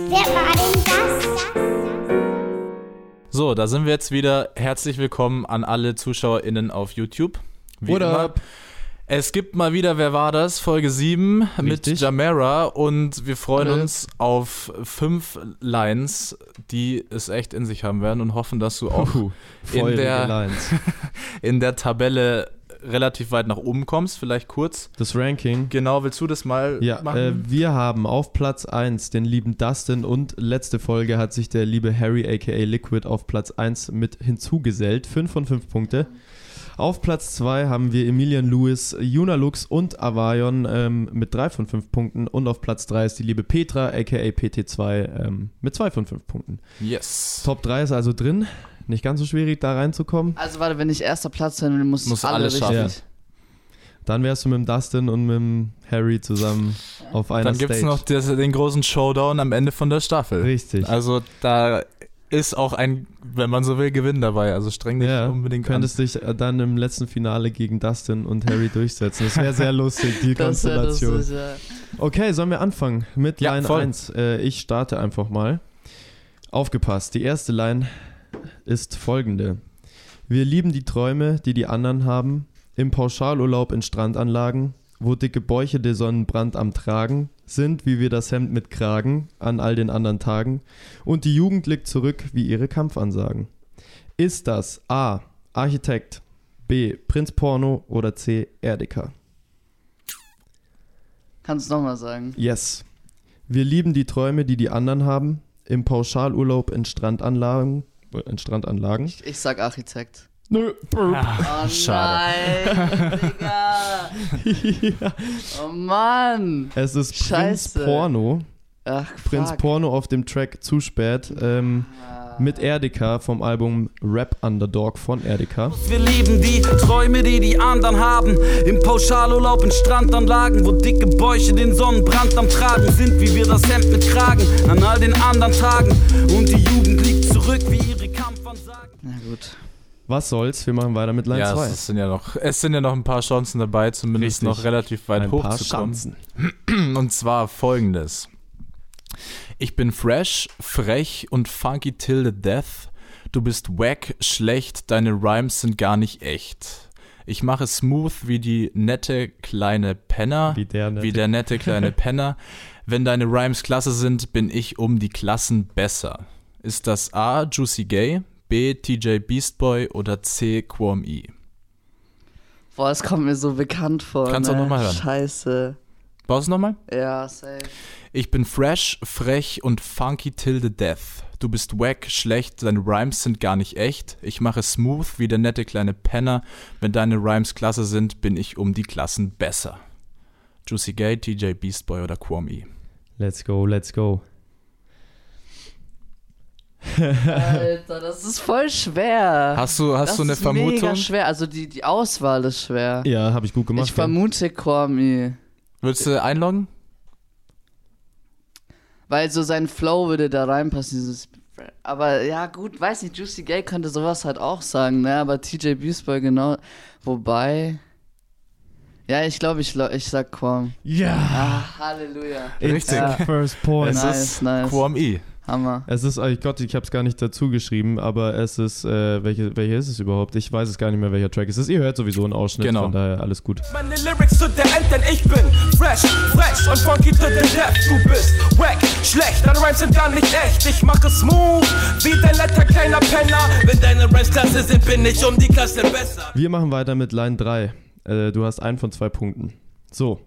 Wer war denn das? So, da sind wir jetzt wieder. Herzlich willkommen an alle ZuschauerInnen auf YouTube. Wie What immer. up? Es gibt mal wieder, wer war das? Folge 7 mit Richtig. Jamera und wir freuen Hallo. uns auf fünf Lines, die es echt in sich haben werden und hoffen, dass du auch Puh, in der- Lines. in der Tabelle relativ weit nach oben kommst. Vielleicht kurz. Das Ranking. Genau, willst du das mal Ja, machen? äh, wir haben auf Platz 1 den lieben Dustin und letzte Folge hat sich der liebe Harry aka Liquid auf Platz 1 mit hinzugesellt. 5 von 5 Punkte. Auf Platz 2 haben wir Emilian Lewis, Juna Lux und Avarion ähm, mit 3 von 5 Punkten. Und auf Platz 3 ist die liebe Petra aka PT2 ähm, mit 2 von 5 Punkten. yes. Top 3 ist also drin. Nicht ganz so schwierig, da reinzukommen. Also warte, wenn ich erster Platz bin, dann muss Musst ich alle alles richtig. schaffen. Dann wärst du mit dem Dustin und mit dem Harry zusammen auf einer Dann gibt es noch das, den großen Showdown am Ende von der Staffel. Richtig. Also da ist auch ein, wenn man so will, Gewinn dabei. Also streng dich Ja, unbedingt könntest dich äh, dann im letzten Finale gegen Dustin und Harry durchsetzen. Das wäre sehr lustig, die Konstellation. lustig, ja. Okay, sollen wir anfangen mit Ja, Line voll. 1? Äh, ich starte einfach mal. Aufgepasst, die erste Line ist folgende. Wir lieben die Träume, die die anderen haben, im Pauschalurlaub in Strandanlagen, wo dicke Bäuche der Sonnenbrand am Tragen sind, wie wir das Hemd mit Kragen an all den anderen Tagen, und die Jugend liegt zurück wie ihre Kampfansagen. Ist das A. Architekt, B. Prinz Porno oder C. Erdeka? Kannst du nochmal sagen? Yes. Wir lieben die Träume, die die anderen haben. Im Pauschalurlaub in Strandanlagen. In Strandanlagen. Ich, ich sag Architekt. Nö. Oh Schade. nein, Digga. Oh Mann. Es ist Scheiße. Prinz Porno. Ach, Prinz fuck. Porno auf dem Track zu spät. Ähm, mit Erdeka vom Album Rap Underdog von Erdeka. Wir lieben die Träume, die die anderen haben. Im Pauschalurlaub in Strandanlagen, wo dicke Bäuche den Sonnenbrand am Tragen sind, wie wir das Hemd mit Kragen an all den anderen Tagen. Und die Jugend liegt zurück, wie ihre Kampfansagen. Na gut. Was soll's? Wir machen weiter mit Line ja, 2. es sind ja noch, es sind ja noch ein paar Chancen dabei, zumindest Richtig. noch relativ weit Ein hochzukommen. Chancen. Und zwar folgendes. Ich bin fresh, frech und funky till the death. Du bist wack, schlecht, deine Rhymes sind gar nicht echt. Ich mache smooth wie die nette kleine Penner. Wie der nette- Wie der nette kleine Penner. Wenn deine Rhymes klasse sind, bin ich um die Klassen besser. Ist das A. Juicy Gay, B. TJ Beastboy oder C. Quom E? Boah, es kommt mir so bekannt vor. Kannst du ne? auch noch mal hören. Scheiße. Brauchst du nochmal? Ja, safe. Ich bin fresh, frech und funky till the death. Du bist wack, schlecht, deine Rhymes sind gar nicht echt. Ich mache smooth wie der nette kleine Penner. Wenn deine Rhymes klasse sind, bin ich um die Klassen besser. Juicy Gay, TJ Beastboy oder Quom E. Let's go, let's go. Alter, das ist voll schwer. Hast du, hast das du eine ist Vermutung? mega schwer. Also die, die Auswahl ist schwer. Ja, habe ich gut gemacht. ich vermute Kwame. Würdest du einloggen? Weil so sein Flow würde da reinpassen, dieses. Aber ja, gut, weiß nicht, Juicy Gay könnte sowas halt auch sagen, ne? Aber TJ Beastboy genau. Wobei. Ja, ich glaube, ich, ich sag Quam. Ja! Ah, Halleluja. Richtig. Ja. First point. Es Nice, ist nice. Quam E. Hammer. Es ist, oh Gott, ich habe es gar nicht dazu geschrieben, aber es ist, äh, welche, welche ist es überhaupt? Ich weiß es gar nicht mehr, welcher Track es ist. Ihr hört sowieso einen Ausschnitt, Genau. von daher alles gut. Meine Lyrics zu der End, denn ich bin fresh, fresh und funky to the death. Du bist wack, schlecht, deine Rhymes sind gar nicht echt. Ich mache smooth, wie dein letzter kleiner Penner. Wenn deine Rhymes klasse sind, bin ich um die Klasse besser. Wir machen weiter mit Line 3. Äh, du hast einen von zwei Punkten. So.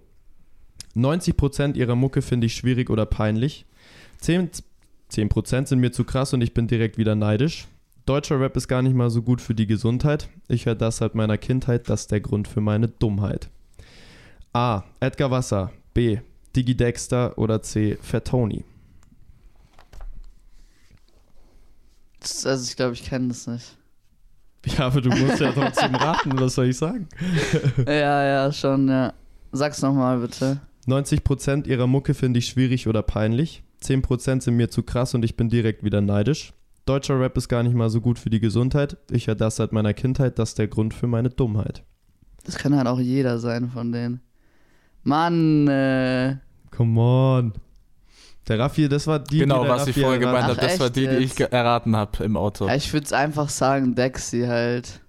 90% ihrer Mucke finde ich schwierig oder peinlich. 10, 10% sind mir zu krass und ich bin direkt wieder neidisch. Deutscher Rap ist gar nicht mal so gut für die Gesundheit. Ich höre das seit meiner Kindheit, das ist der Grund für meine Dummheit. A. Edgar Wasser. B. Digi Dexter oder C. Fat Tony. Also ich glaube, ich kenne das nicht. Ja, aber du musst ja trotzdem raten, was soll ich sagen? Ja, ja, schon, ja. Sag's nochmal bitte. 90% ihrer Mucke finde ich schwierig oder peinlich. 10% sind mir zu krass und ich bin direkt wieder neidisch. Deutscher Rap ist gar nicht mal so gut für die Gesundheit. Ich höre das seit meiner Kindheit, das ist der Grund für meine Dummheit. Das kann halt auch jeder sein von denen. Mann, äh. Come on. Der Raffi, das war die, Genau, die was ich Raffi vorher gemeint erraten habe, das war die, die ich erraten habe im Auto. Ja, ich würde es einfach sagen, Dexy halt.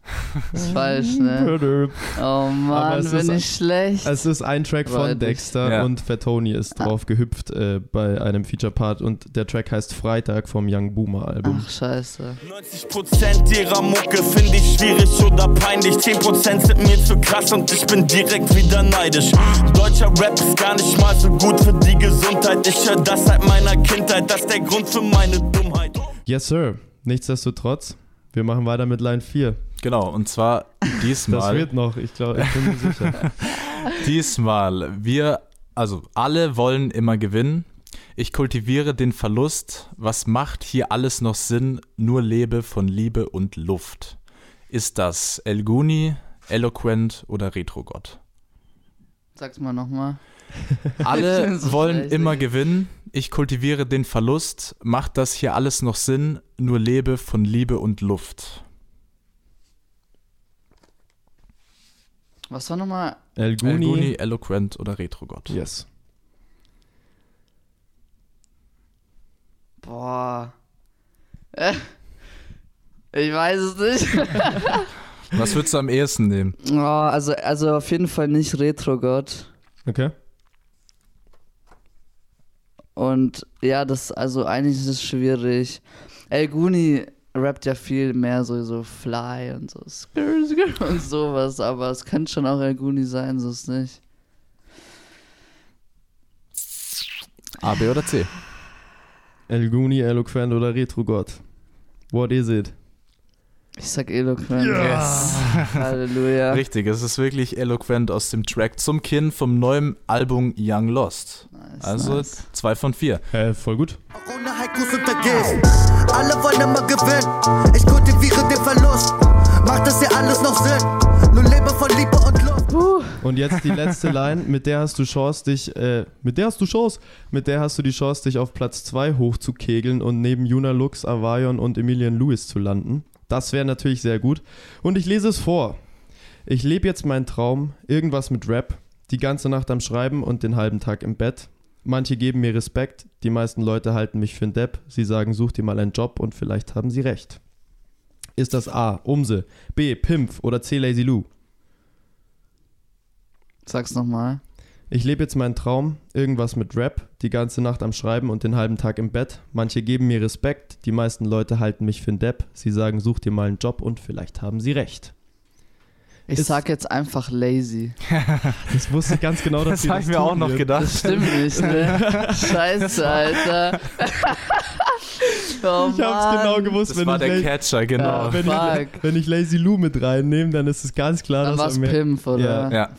Ist falsch, ne? Oh Mann, bin ist- ich schlecht. Es ist ein Track von. Dexter Ja. und Fat Tony ist drauf gehüpft äh, bei einem Feature-Part und der Track heißt Freitag vom Young Boomer Album. Ach, scheiße. 90% ihrer Mucke finde ich schwierig oder peinlich. 10% sind mir zu krass und ich bin direkt wieder neidisch. Deutscher Rap ist gar nicht mal so gut für die Gesundheit. Ich höre das seit meiner Kindheit, das ist der Grund für meine Dummheit. Yes, Sir. Nichtsdestotrotz, wir machen weiter mit Line 4. Genau, und zwar Das diesmal. wird noch, ich glaube, ich bin mir sicher. Diesmal, wir, also alle wollen immer gewinnen. Ich kultiviere den Verlust. Was macht hier alles noch Sinn? Nur lebe von Liebe und Luft. Ist das El Guni, Eloquent oder Retrogott? Sag's mal nochmal. Alle so wollen schlecht, immer ey. gewinnen. Ich kultiviere den Verlust. Macht das hier alles noch Sinn? Nur lebe von Liebe und Luft. Was war nochmal? El El Guni. Guni, Eloquent oder Retrogott? Yes. Boah. Äh, Ich weiß es nicht. Was würdest du am ehesten nehmen? Oh, also, also auf jeden Fall nicht Retro-Gott. Okay. Und ja, das, also eigentlich ist es schwierig. El Guni rappt ja viel mehr so, so Fly und so Skr, skr und sowas, aber es könnte schon auch El Guni sein, so ist nicht. A, B oder C? El Guni, Eloquent oder Retrogott? What is it? Ich sag Eloquent. Yes. Halleluja. Richtig, es ist wirklich eloquent aus dem Track zum Kinn vom neuen Album Young Lost. Nice, Also nice. zwei von vier. Äh, voll gut. Ohne Haikus untergehst. Alle wollen immer gewinnen. Ich kultiviere den Verlust. Macht das hier alles noch Sinn? Nur lebe von Liebe und Luft. Und jetzt die letzte Line, mit der hast du Chance, dich, äh, mit der hast du Chance, mit der hast du die Chance, dich auf Platz 2 hochzukegeln und neben Juna Lux, Avayon und Emilian Lewis zu landen. Das wäre natürlich sehr gut. Und ich lese es vor. Ich lebe jetzt meinen Traum, irgendwas mit Rap, die ganze Nacht am Schreiben und den halben Tag im Bett. Manche geben mir Respekt, die meisten Leute halten mich für ein Depp. Sie sagen, such dir mal einen Job und vielleicht haben sie recht. Ist das A. Umse, B. Pimpf oder C. Lazy Lou? Sag's nochmal. Ich lebe jetzt meinen Traum, irgendwas mit Rap, die ganze Nacht am Schreiben und den halben Tag im Bett. Manche geben mir Respekt, die meisten Leute halten mich für ein Depp. Sie sagen, such dir mal einen Job und vielleicht haben sie recht. Ich Ist- sag jetzt einfach lazy. Das wusste ich ganz genau, dass Das habe ich mir auch noch wird. gedacht. Das stimmt nicht, ne? Scheiße, Alter. oh, Ich hab's genau gewusst, Das wenn war ich, der Catcher, genau. Ja. wenn, Fuck. ich, wenn ich Lazy Lou mit reinnehme, dann ist es ganz klar, Dann dass war's er mir... Pimp, oder? Ja.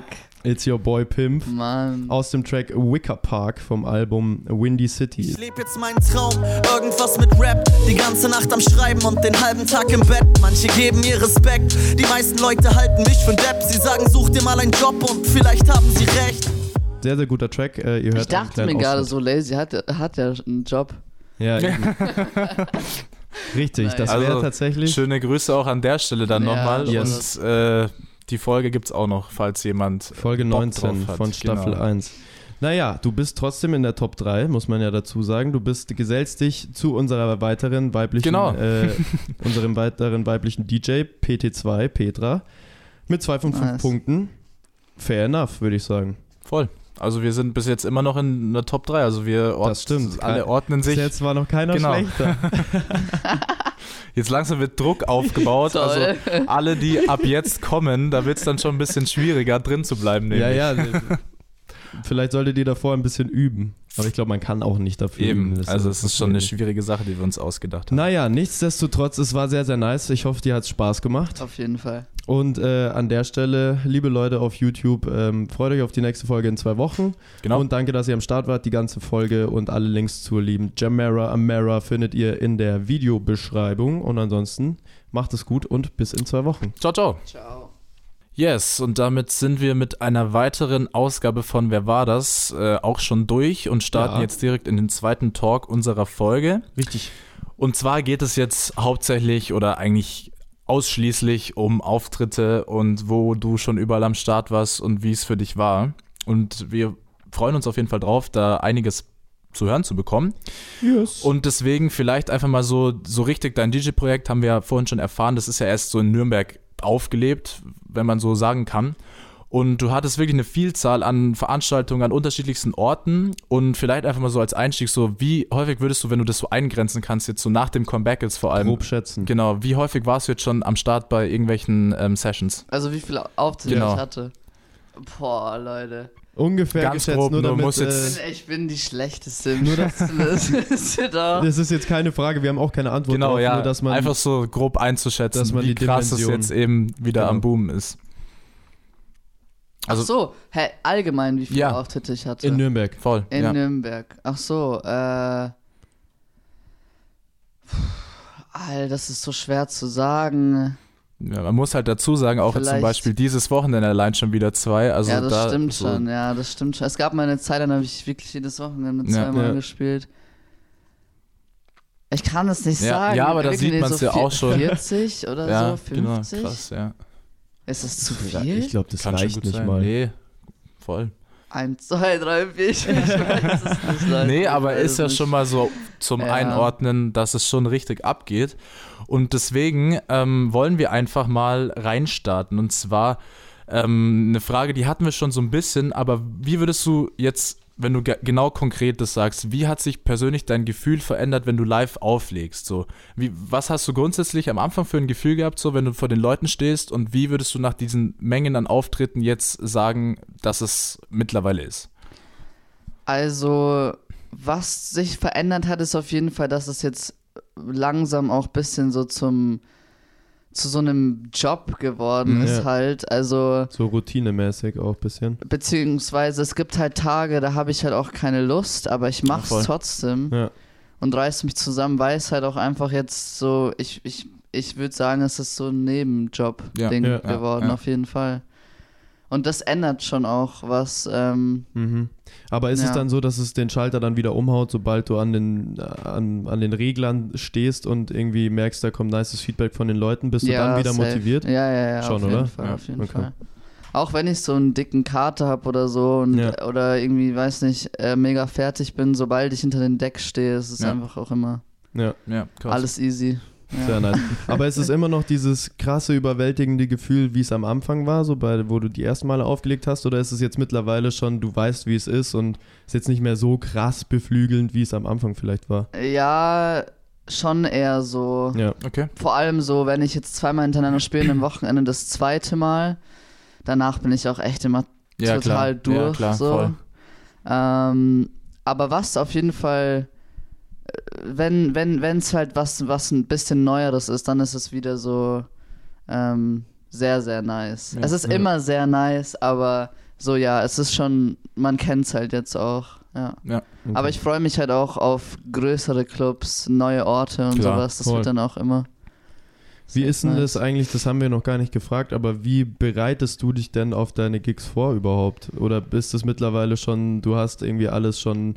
Fuck. It's your boy Pimp. Mann. Aus dem Track Wicker Park vom Album Windy City. Ich lebe jetzt meinen Traum, irgendwas mit Rap. Die ganze Nacht am Schreiben und den halben Tag im Bett. Manche geben mir Respekt, die meisten Leute halten mich für ein Depp. Sie sagen, such dir mal einen Job und vielleicht haben sie recht. Sehr, sehr guter Track. Äh, ihr hört Ich dachte mir gerade so, lazy hat, hat ja einen Job. Ja, eben. Richtig, das wäre Also, tatsächlich... Schöne Grüße auch an der Stelle dann Ja, nochmal. yes. Und äh, Die Folge gibt es auch noch, falls jemand. Folge Bock 19 drauf hat. von Staffel Genau. 1. Naja, du bist trotzdem in der Top 3, muss man ja dazu sagen. Du bist, gesellst dich zu unserer weiteren weiblichen, Genau. äh, unserem weiteren weiblichen DJ, PT2, Petra, mit zwei von fünf Nice. Punkten. Fair enough, würde ich sagen. Voll. Also wir sind bis jetzt immer noch in der Top 3. Also wir ort Das stimmt. alle ordnen Bis sich. jetzt war noch keiner Genau. schlechter. Jetzt langsam wird Druck aufgebaut. also alle, die ab jetzt kommen, da wird es dann schon ein bisschen schwieriger drin zu bleiben. ja, nämlich. ja. Vielleicht solltet ihr davor ein bisschen üben. Aber ich glaube, man kann auch nicht dafür üben. Eben. Das Also es ist schon eine schwierig. schwierige Sache, die wir uns ausgedacht haben. Naja, nichtsdestotrotz, es war sehr, sehr nice. Ich hoffe, dir hat es Spaß gemacht. Auf jeden Fall. Und äh, an der Stelle, liebe Leute auf YouTube, ähm, freut euch auf die nächste Folge in zwei Wochen. Genau. Und danke, dass ihr am Start wart. Die ganze Folge und alle Links zur lieben Jamera Amara findet ihr in der Videobeschreibung. Und ansonsten macht es gut und bis in zwei Wochen. ciao, ciao. Ciao. Yes, und damit sind wir mit einer weiteren Ausgabe von Wer war das äh, auch schon durch und starten Ja. jetzt direkt in den zweiten Talk unserer Folge. Richtig. Und zwar geht es jetzt hauptsächlich oder eigentlich ausschließlich um Auftritte und wo du schon überall am Start warst und wie es für dich war. Und wir freuen uns auf jeden Fall drauf, da einiges zu hören zu bekommen. Yes. Und deswegen vielleicht einfach mal so, so richtig dein DJ-Projekt haben wir ja vorhin schon erfahren, das ist ja erst so in Nürnberg aufgelebt, wenn man so sagen kann. Und du hattest wirklich eine Vielzahl an Veranstaltungen an unterschiedlichsten Orten und vielleicht einfach mal so als Einstieg so, wie häufig würdest du, wenn du das so eingrenzen kannst, jetzt so nach dem Comeback jetzt vor allem, Grob schätzen. genau, wie häufig warst du jetzt schon am Start bei irgendwelchen ähm, Sessions? Also wie viele Auftritte Genau. ich hatte. Boah, Leute. Ungefähr Ganz geschätzt, grob, nur damit. muss jetzt- Ich bin, ich bin die schlechteste Nur das-. Das ist. Äh, das jetzt keine Frage, wir haben auch keine Antwort Genau, drauf, ja, nur dass man einfach so grob einzuschätzen, dass man wie die krass es Dimension- jetzt eben wieder Genau. am Boom ist. Also Ach so, hä, allgemein, wie viele Ja. Auftritte ich hatte. in Nürnberg. voll. In ja. Nürnberg. Ach so, äh. Alter, das ist so schwer zu sagen. Ja, man muss halt dazu sagen, auch jetzt zum Vielleicht- Beispiel dieses Wochenende allein schon wieder zwei. Also ja, das da, stimmt so, schon, ja, das stimmt schon. Es gab mal eine Zeit, dann habe ich wirklich jedes Wochenende zweimal Ja. gespielt. Ich kann es nicht sagen. ja, aber da sieht man's so ja auch schon. 40 oder Ja, so, genau, 50. krass, ja. Ist das zu Ja, viel? ich glaube, das Kann reicht nicht sein. mal. Nee, voll. Eins, zwei, drei, vier. Ich weiß es nicht, Leute. Nee, aber ist ja schon mal so zum Ja. Einordnen, dass es schon richtig abgeht. Und deswegen ähm, wollen wir einfach mal reinstarten. Und zwar ähm, eine Frage, die hatten wir schon so ein bisschen, aber wie würdest du jetzt, wenn du ge genau konkret das sagst, wie hat sich persönlich dein Gefühl verändert, wenn du live auflegst? So, wie, was hast du grundsätzlich am Anfang für ein Gefühl gehabt, so wenn du vor den Leuten stehst und wie würdest du nach diesen Mengen an Auftritten jetzt sagen, dass es mittlerweile ist? Also, was sich verändert hat, ist auf jeden Fall, dass es jetzt langsam auch ein bisschen so zum zu so einem Job geworden Mhm. ist Ja. halt. Also, So routinemäßig auch ein bisschen. beziehungsweise es gibt halt Tage, da habe ich halt auch keine Lust, aber ich mach's voll. trotzdem Ja. und reiß mich zusammen, weil es halt auch einfach jetzt so, ich, ich, ich würde sagen, es ist so ein Nebenjob-Ding Ja. Ja, geworden, ja. auf jeden Fall. Und das ändert schon auch was. Ähm, Mhm. Aber ist es Ja. dann so, dass es den Schalter dann wieder umhaut, sobald du an den, an, an den Reglern stehst und irgendwie merkst, da kommt nices Feedback von den Leuten, bist du dann wieder safe. motiviert? Ja, ja, ja. Schon, auf oder? Jeden Fall, Ja, auf jeden okay. Fall. Auch wenn ich so einen dicken Kater habe oder so und, Ja. oder irgendwie, weiß nicht, äh, mega fertig bin, sobald ich hinter den Deck stehe, ist es Ja. einfach auch immer Ja, Ja, krass. alles easy. Sehr nice. Aber ist es immer noch dieses krasse, überwältigende Gefühl, wie es am Anfang war, so bei, wo du die ersten Male aufgelegt hast, oder ist es jetzt mittlerweile schon, du weißt, wie es ist und ist jetzt nicht mehr so krass beflügelnd, wie es am Anfang vielleicht war? ja, schon eher so. Ja. Okay. Vor allem so, wenn ich jetzt zweimal hintereinander spiele, am Wochenende das zweite Mal, danach bin ich auch echt immer Ja, total klar. durch. Ja, klar, so. voll. Ähm, aber was auf jeden Fall, wenn wenn wenn es halt was was ein bisschen Neueres ist, dann ist es wieder so ähm, sehr sehr nice. Ja, es ist ja. immer sehr nice, aber so ja, es ist schon, man kennt es halt jetzt auch. Ja. Ja. Aber ich freue mich halt auch auf größere Clubs, neue Orte und Klar, sowas. Das voll. wird dann auch immer. Wie ist denn das eigentlich, das haben wir noch gar nicht gefragt, aber wie bereitest du dich denn auf deine Gigs vor überhaupt? Oder bist es mittlerweile schon, du hast irgendwie alles schon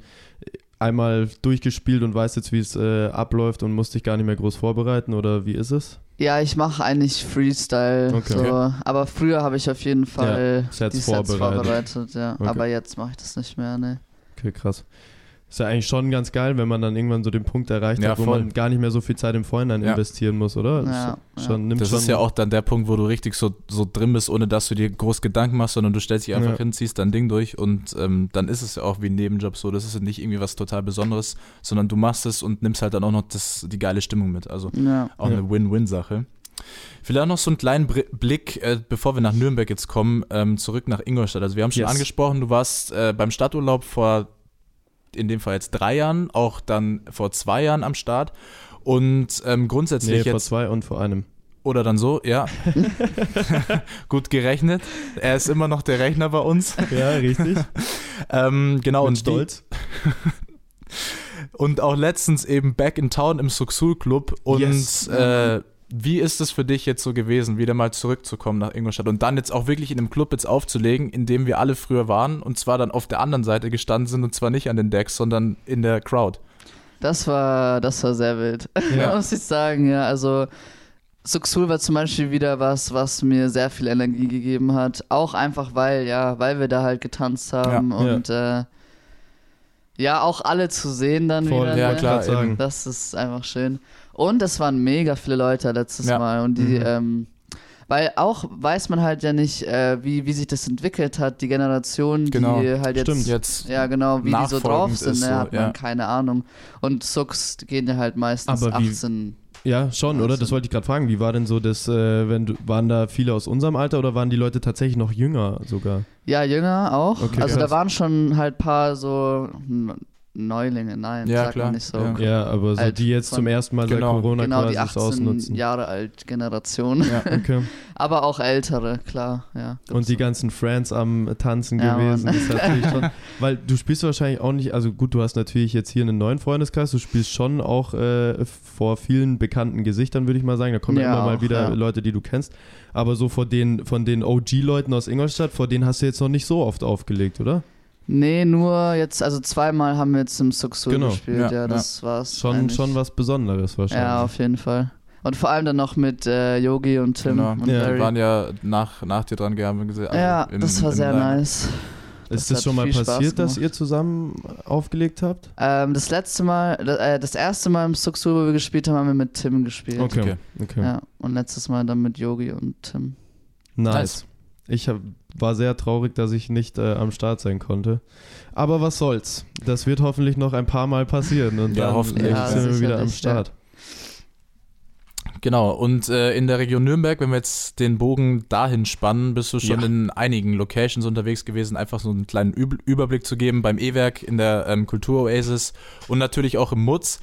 einmal durchgespielt und weißt jetzt, wie es äh, abläuft und musst dich gar nicht mehr groß vorbereiten oder wie ist es? Ja, ich mache eigentlich Freestyle. Okay. So. Aber früher habe ich auf jeden Fall Sets die Sets vorbereitet. vorbereitet. ja. Okay. Aber jetzt mache ich das nicht mehr, ne. Okay, krass. Ist ja eigentlich schon ganz geil, wenn man dann irgendwann so den Punkt erreicht Ja, hat, wo voll. man gar nicht mehr so viel Zeit im Vorhinein Ja. investieren muss, oder? Ja, schon, nimmt Das schon, ist ja auch dann der Punkt, wo du richtig so, so drin bist, ohne dass du dir groß Gedanken machst, sondern du stellst dich einfach Ja. hin, ziehst dein Ding durch und ähm, dann ist es ja auch wie ein Nebenjob so. Das ist nicht irgendwie was total Besonderes, sondern du machst es und nimmst halt dann auch noch das, die geile Stimmung mit. Also Ja. auch Ja. eine Win-Win-Sache. Vielleicht noch so einen kleinen Br Blick, äh, bevor wir nach Nürnberg jetzt kommen, ähm, zurück nach Ingolstadt. Also wir haben schon Yes. angesprochen, du warst äh, beim Stadturlaub vor, in dem Fall jetzt drei Jahren, auch dann vor zwei Jahren am Start. Und ähm, nee, grundsätzlich vor jetzt, zwei und vor einem. oder dann so, ja. Gut gerechnet. Er ist immer noch der Rechner bei uns. Ja, richtig. Ähm, genau, Bin und stolz. Und auch letztens eben back in town im Suxul Club. Und Yes. äh, wie ist es für dich jetzt so gewesen, wieder mal zurückzukommen nach Ingolstadt und dann jetzt auch wirklich in einem Club jetzt aufzulegen, in dem wir alle früher waren und zwar dann auf der anderen Seite gestanden sind und zwar nicht an den Decks, sondern in der Crowd. Das war, das war sehr wild. Ja. Muss ich sagen, ja. Also Suxul war zum Beispiel wieder was, was mir sehr viel Energie gegeben hat. Auch einfach, weil, ja, weil wir da halt getanzt haben Ja. und äh, ja, auch alle zu sehen dann Voll, wieder. ja, ne? klar, sagen. Das ist einfach schön. Und es waren mega viele Leute letztes Ja. Mal und die, Mhm. ähm, weil auch weiß man halt ja nicht, äh, wie, wie sich das entwickelt hat, die Generation, Genau. die halt jetzt Stimmt. Jetzt ja, genau, wie die so drauf nachfolgend sind, ist ne, so, hat man ja. keine Ahnung. Und Sux gehen ja halt meistens Aber wie- 18. Ja, schon, oder? Das wollte ich gerade fragen. Wie war denn so das, äh, wenn du, waren da viele aus unserem Alter oder waren die Leute tatsächlich noch jünger sogar? Ja, jünger auch. Okay, also krass. da waren schon halt paar so N- Neulinge, nein, Ja, sagt klar, man nicht so. ja. Ja, aber so Alt die jetzt von- zum ersten Mal Genau. seit Corona Genau, die quasi es 18 ausnutzen. Jahre alt Generation. Ja. Okay. Aber auch ältere, klar, ja. Und die ganzen Friends am Tanzen Ja, gewesen. Mann. Ist natürlich schon, weil du spielst wahrscheinlich auch nicht, also gut, du hast natürlich jetzt hier einen neuen Freundeskreis, du spielst schon auch äh, vor vielen bekannten Gesichtern, würde ich mal sagen. Da kommen ja, immer mal auch, wieder ja. Leute, die du kennst. Aber so vor den, von den OG-Leuten aus Ingolstadt, vor denen hast du jetzt noch nicht so oft aufgelegt, oder? Nee, nur jetzt, also zweimal haben wir jetzt im Suxul Genau. gespielt, Ja, ja, ja. das war's. Schon, eigentlich. schon was Besonderes wahrscheinlich. Ja, auf jeden Fall. Und vor allem dann noch mit äh, Yogi und Tim Genau. und Wir Barry. waren ja nach, nach dir dran gegangen also ja, im- das war sehr Line-Up. nice. ist das das hat schon mal passiert, dass ihr zusammen aufgelegt habt? Ähm, das letzte Mal, äh, das erste Mal im Suxul, wo wir gespielt haben, haben wir mit Tim gespielt. Okay. Okay. okay. Ja, und letztes Mal dann mit Yogi und Tim. Nice. Nice. Ich hab, war sehr traurig, dass ich nicht äh, am Start sein konnte. Aber was soll's? Das wird hoffentlich noch ein paar Mal passieren und Ja, dann hoffentlich. Ja, sind wir wieder am Start. Genau, und äh, in der Region Nürnberg, wenn wir jetzt den Bogen dahin spannen, bist du schon Ja. in einigen Locations unterwegs gewesen, einfach so einen kleinen Üb Überblick zu geben beim E-Werk, in der ähm, Kulturoasis und natürlich auch im Mutz.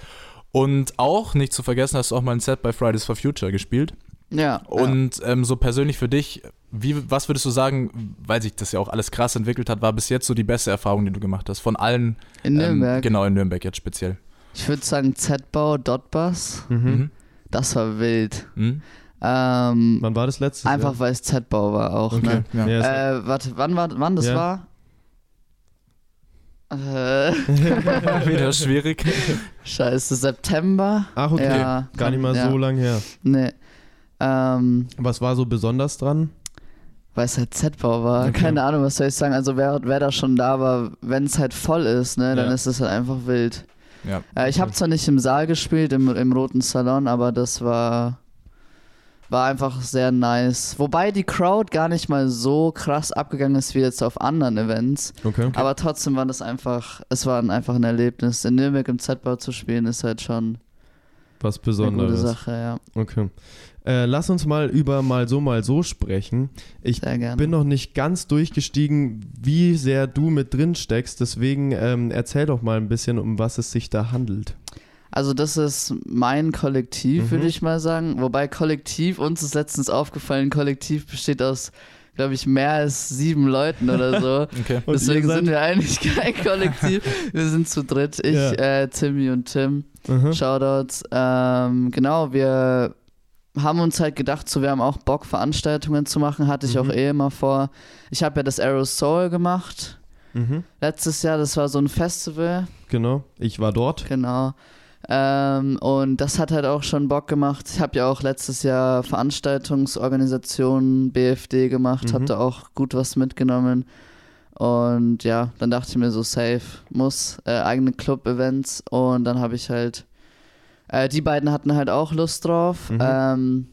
Und auch, nicht zu vergessen, hast du auch mal ein Set bei Fridays for Future gespielt. Ja. Und ähm, so persönlich für dich, wie, was würdest du sagen, weil sich das ja auch alles krass entwickelt hat, war bis jetzt so die beste Erfahrung, die du gemacht hast? Von allen. in Nürnberg. Ähm, genau, in Nürnberg jetzt speziell. Ich würde sagen Z-Bau, Dotbus. Mhm. Mhm. Das war wild. Mhm. Ähm, Wann war das letzte? einfach weil es Z-Bau war auch, Okay. ne? Ja. Äh, warte, wann war wann das Ja. war? Äh, Wieder schwierig. scheiße, September? Ach, okay. Ja, Gar nicht mal ja. so lang her. Nee. Ähm, Was war so besonders dran? Weil es halt Z-Bau war. Okay. Keine Ahnung, was soll ich sagen. Also wer, wer da schon da war, wenn es halt voll ist, ne, dann Ja. ist es halt einfach wild. Ja. Äh, ich habe zwar nicht im Saal gespielt, im, im Roten Salon, aber das war, war einfach sehr nice. Wobei die Crowd gar nicht mal so krass abgegangen ist wie jetzt auf anderen Events. Okay. Aber trotzdem war das einfach, es war ein- einfach ein Erlebnis. In Nürnberg im Z-Bau zu spielen ist halt schon Was eine gute Besonderes. Sache, ja. Okay. Äh, lass uns mal über mal so, mal so sprechen. Ich Sehr gerne. bin noch nicht ganz durchgestiegen, wie sehr du mit drin steckst. Deswegen ähm, erzähl doch mal ein bisschen, um was es sich da handelt. Also das ist mein Kollektiv, Mhm. würde ich mal sagen. Wobei Kollektiv, uns ist letztens aufgefallen, Kollektiv besteht aus, glaube ich, mehr als sieben Leuten oder so. Okay. Deswegen sind wir eigentlich kein Kollektiv. Wir sind zu dritt. Ich, Ja. äh, Timmy und Tim. Mhm. Shoutouts. Ähm, genau, wir haben uns halt gedacht, so wir haben auch Bock, Veranstaltungen zu machen. Hatte ich Mhm. auch eh immer vor. Ich habe ja das Arrow Soul gemacht. Mhm. Letztes Jahr, das war so ein Festival, Genau. Ich war dort. genau. Ähm, und das hat halt auch schon Bock gemacht. Ich habe ja auch letztes Jahr Veranstaltungsorganisation BFD gemacht, Mhm. habe da auch gut was mitgenommen. Und ja, dann dachte ich mir so, safe, muss, äh, eigene Club-Events. Und dann habe ich halt, äh, die beiden hatten halt auch Lust drauf. Mhm. Ähm,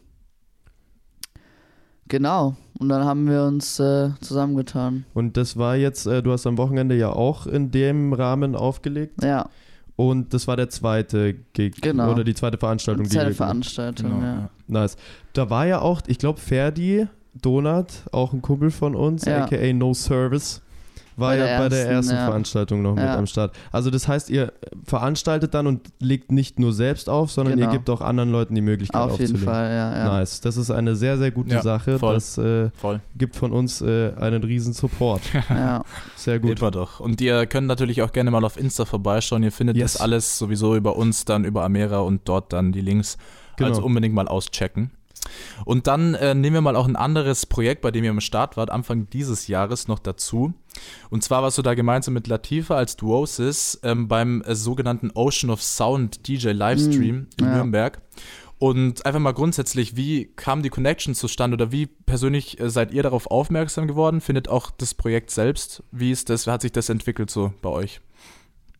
genau. Und dann haben wir uns äh, zusammengetan. Und das war jetzt, äh, du hast am Wochenende ja auch in dem Rahmen aufgelegt. Ja, Und das war der zweite Gig Genau. oder die zweite Veranstaltung. die zweite Veranstaltung, Genau, ja. ja. Nice. Da war ja auch, ich glaube, Ferdi Donat, auch ein Kumpel von uns, Ja. aka No Service, war ja bei der ersten, ja. Veranstaltung noch mit am Start. Also das heißt, ihr veranstaltet dann und legt nicht nur selbst auf, sondern ihr Genau. gebt auch anderen Leuten die Möglichkeit Auf jeden aufzulegen. Fall, ja, ja. Nice. Das ist eine sehr, sehr gute Ja, Sache. voll. Das äh, Voll. gibt von uns äh, einen riesen Support. ja. Sehr gut. Immer doch. Und ihr könnt natürlich auch gerne mal auf Insta vorbeischauen. Ihr findet Yes. das alles sowieso über uns, dann über Amera und dort dann die Links. Genau. Also unbedingt mal auschecken. Und dann äh, nehmen wir mal auch ein anderes Projekt, bei dem ihr am Start wart, Anfang dieses Jahres noch dazu. Und zwar warst du da gemeinsam mit Latifa als Duosis ähm, beim äh, sogenannten Ocean of Sound DJ Livestream in ja. Nürnberg. Und einfach mal grundsätzlich, wie kam die Connection zustande oder wie persönlich äh, seid ihr darauf aufmerksam geworden? Findet auch das Projekt selbst? Wie ist das, hat sich das entwickelt so bei euch?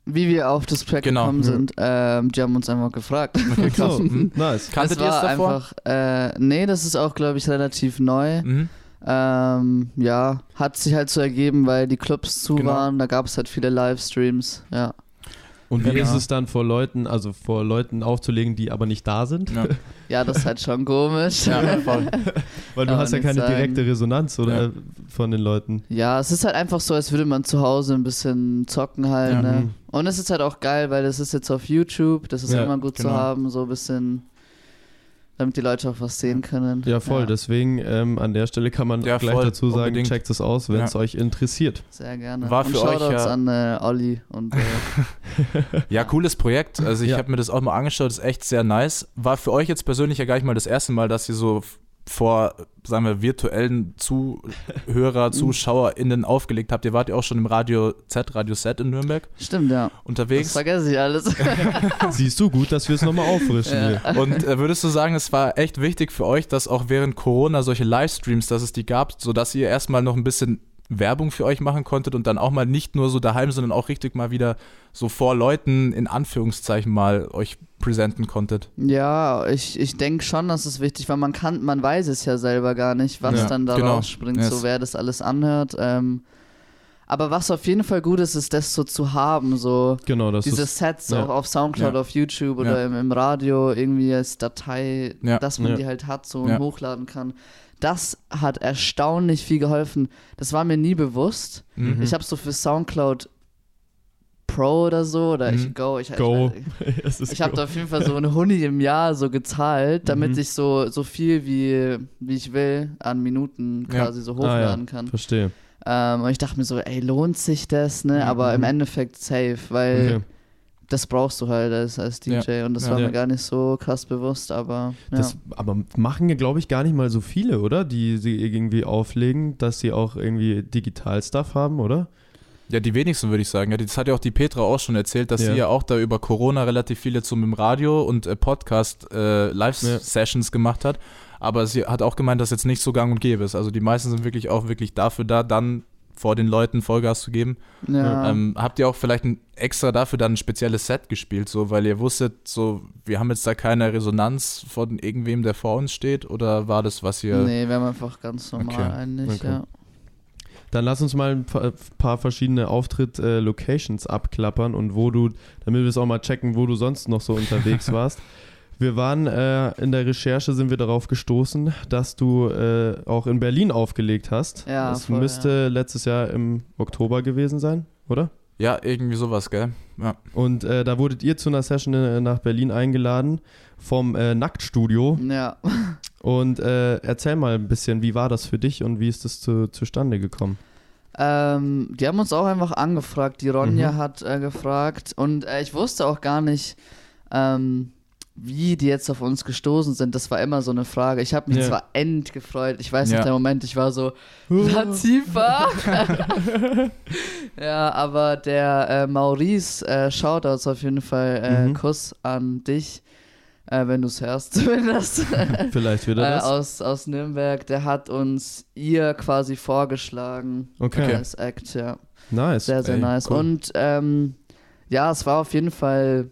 Wie wir auf das Projekt Genau. gekommen Ja. sind, ähm, die haben uns einfach gefragt. Okay, krass. Mhm. nice. Kanntet das ihr es war davor? einfach, äh, nee, das ist auch, glaube ich, relativ neu. Mhm. Ähm, ja, hat sich halt so ergeben, weil die Clubs zu Genau. waren, da gab es halt viele Livestreams, ja. Und wie Genau. ist es dann vor Leuten, also vor Leuten aufzulegen, die aber nicht da sind? Ja. Ja, das ist halt schon komisch. ja, voll. Weil du hast ja keine sagen. direkte Resonanz oder Ja. von den Leuten. Ja, es ist halt einfach so, als würde man zu Hause ein bisschen zocken halt, Ja. ne? Mhm. Und es ist halt auch geil, weil das ist jetzt auf YouTube, das ist Ja, immer gut genau. zu haben, so ein bisschen, damit die Leute auch was sehen können. Ja, voll. Deswegen ähm, an der Stelle kann man Ja, gleich voll, dazu sagen, unbedingt. checkt es aus, wenn es Ja. euch interessiert. Sehr gerne. War und für euch ja- an äh, Olli und äh, Ja, cooles Projekt. Also ich Ja. habe mir das auch mal angeschaut, ist echt sehr nice. War für euch jetzt persönlich ja gar nicht mal das erste Mal, dass ihr so vor, sagen wir, virtuellen Zuhörer, ZuschauerInnen aufgelegt habt. Ihr wart ja auch schon im Radio Z, Radio Z in Nürnberg stimmt, ja. Das unterwegs. vergesse ich alles. Siehst du gut, dass wir es nochmal auffrischen hier. Und äh, würdest du sagen, es war echt wichtig für euch, dass auch während Corona solche Livestreams, dass es die gab, sodass ihr erstmal noch ein bisschen Werbung für euch machen konntet und dann auch mal nicht nur so daheim, sondern auch richtig mal wieder so vor Leuten in Anführungszeichen mal euch präsenten konntet? Ja, ich, ich denke schon, dass es wichtig war. Man kann, man weiß es ja selber gar nicht, was Ja, dann da genau. rausspringt, Yes. so wer das alles anhört. Ähm, aber was auf jeden Fall gut ist, ist das so zu haben, so Genau, das diese ist. Sets ja. auch auf Soundcloud, Ja. auf YouTube oder Ja. im, im Radio irgendwie als Datei, Ja. dass man Ja. die halt hat so und hochladen kann. Das hat erstaunlich viel geholfen. Das war mir nie bewusst. Mhm. Ich habe so für Soundcloud Pro oder so oder ich Mhm. Go, ich, Go. ich, ist ich habe da auf jeden Fall so eine Huni im Jahr so gezahlt, damit Mhm. ich so, so viel wie, wie ich will an Minuten Ja. quasi so Ah, ja. hochladen kann. Verstehe. Ähm, und ich dachte mir so, ey, lohnt sich das, ne? Aber im Mhm. Endeffekt safe, weil Okay. Das brauchst du halt als, als DJ und das Ja. war Ja. mir gar nicht so krass bewusst, aber ja. Das, aber machen ja, glaube ich, gar nicht mal so viele, oder? Die sie irgendwie auflegen, dass sie auch irgendwie Digital-Stuff haben, oder? Ja, die wenigsten würde ich sagen. Ja, das hat ja auch die Petra auch schon erzählt, dass Ja. sie ja auch da über Corona relativ viele zum im Radio und äh, Podcast äh, Live-Sessions gemacht hat. Aber sie hat auch gemeint, dass jetzt nicht so gang und gäbe ist. Also die meisten sind wirklich auch wirklich dafür da, dann vor den Leuten Vollgas zu geben. ja. Ähm, habt ihr auch vielleicht ein, extra dafür dann ein spezielles Set gespielt, so weil ihr wusstet, so wir haben jetzt da keine Resonanz von irgendwem, der vor uns steht? Oder war das, was ihr. nee, wir haben einfach ganz normal Okay. eigentlich, Okay. ja. Dann lass uns mal ein paar, paar verschiedene Auftritt-Locations abklappern und wo du, damit wir es auch mal checken, wo du sonst noch so unterwegs warst. Wir waren äh, in der Recherche, sind wir darauf gestoßen, dass du äh, auch in Berlin aufgelegt hast. Ja, das voll, müsste letztes Jahr im Oktober gewesen sein, oder? Ja, irgendwie sowas, gell? Ja. Und äh, da wurdet ihr zu einer Session äh, nach Berlin eingeladen vom äh, Nacktstudio. Ja. Und äh, erzähl mal ein bisschen, wie war das für dich und wie ist das zu, zustande gekommen? Ähm, die haben uns auch einfach angefragt. Die Ronja Mhm. hat äh, gefragt und äh, ich wusste auch gar nicht, ähm, wie die jetzt auf uns gestoßen sind, das war immer so eine Frage. Ich habe mich Ja. zwar end gefreut, ich weiß Ja. nicht, der Moment, ich war so, Latifa! ja, aber der äh, Maurice, äh, Shoutouts auf jeden Fall, äh, Mhm. Kuss an dich, äh, wenn du es hörst zumindest. Vielleicht wieder äh, das. aus, aus Nürnberg, der hat uns ihr quasi vorgeschlagen Okay. als Act, ja. Nice. Sehr, sehr Ey, nice. cool. Und ähm, ja, es war auf jeden Fall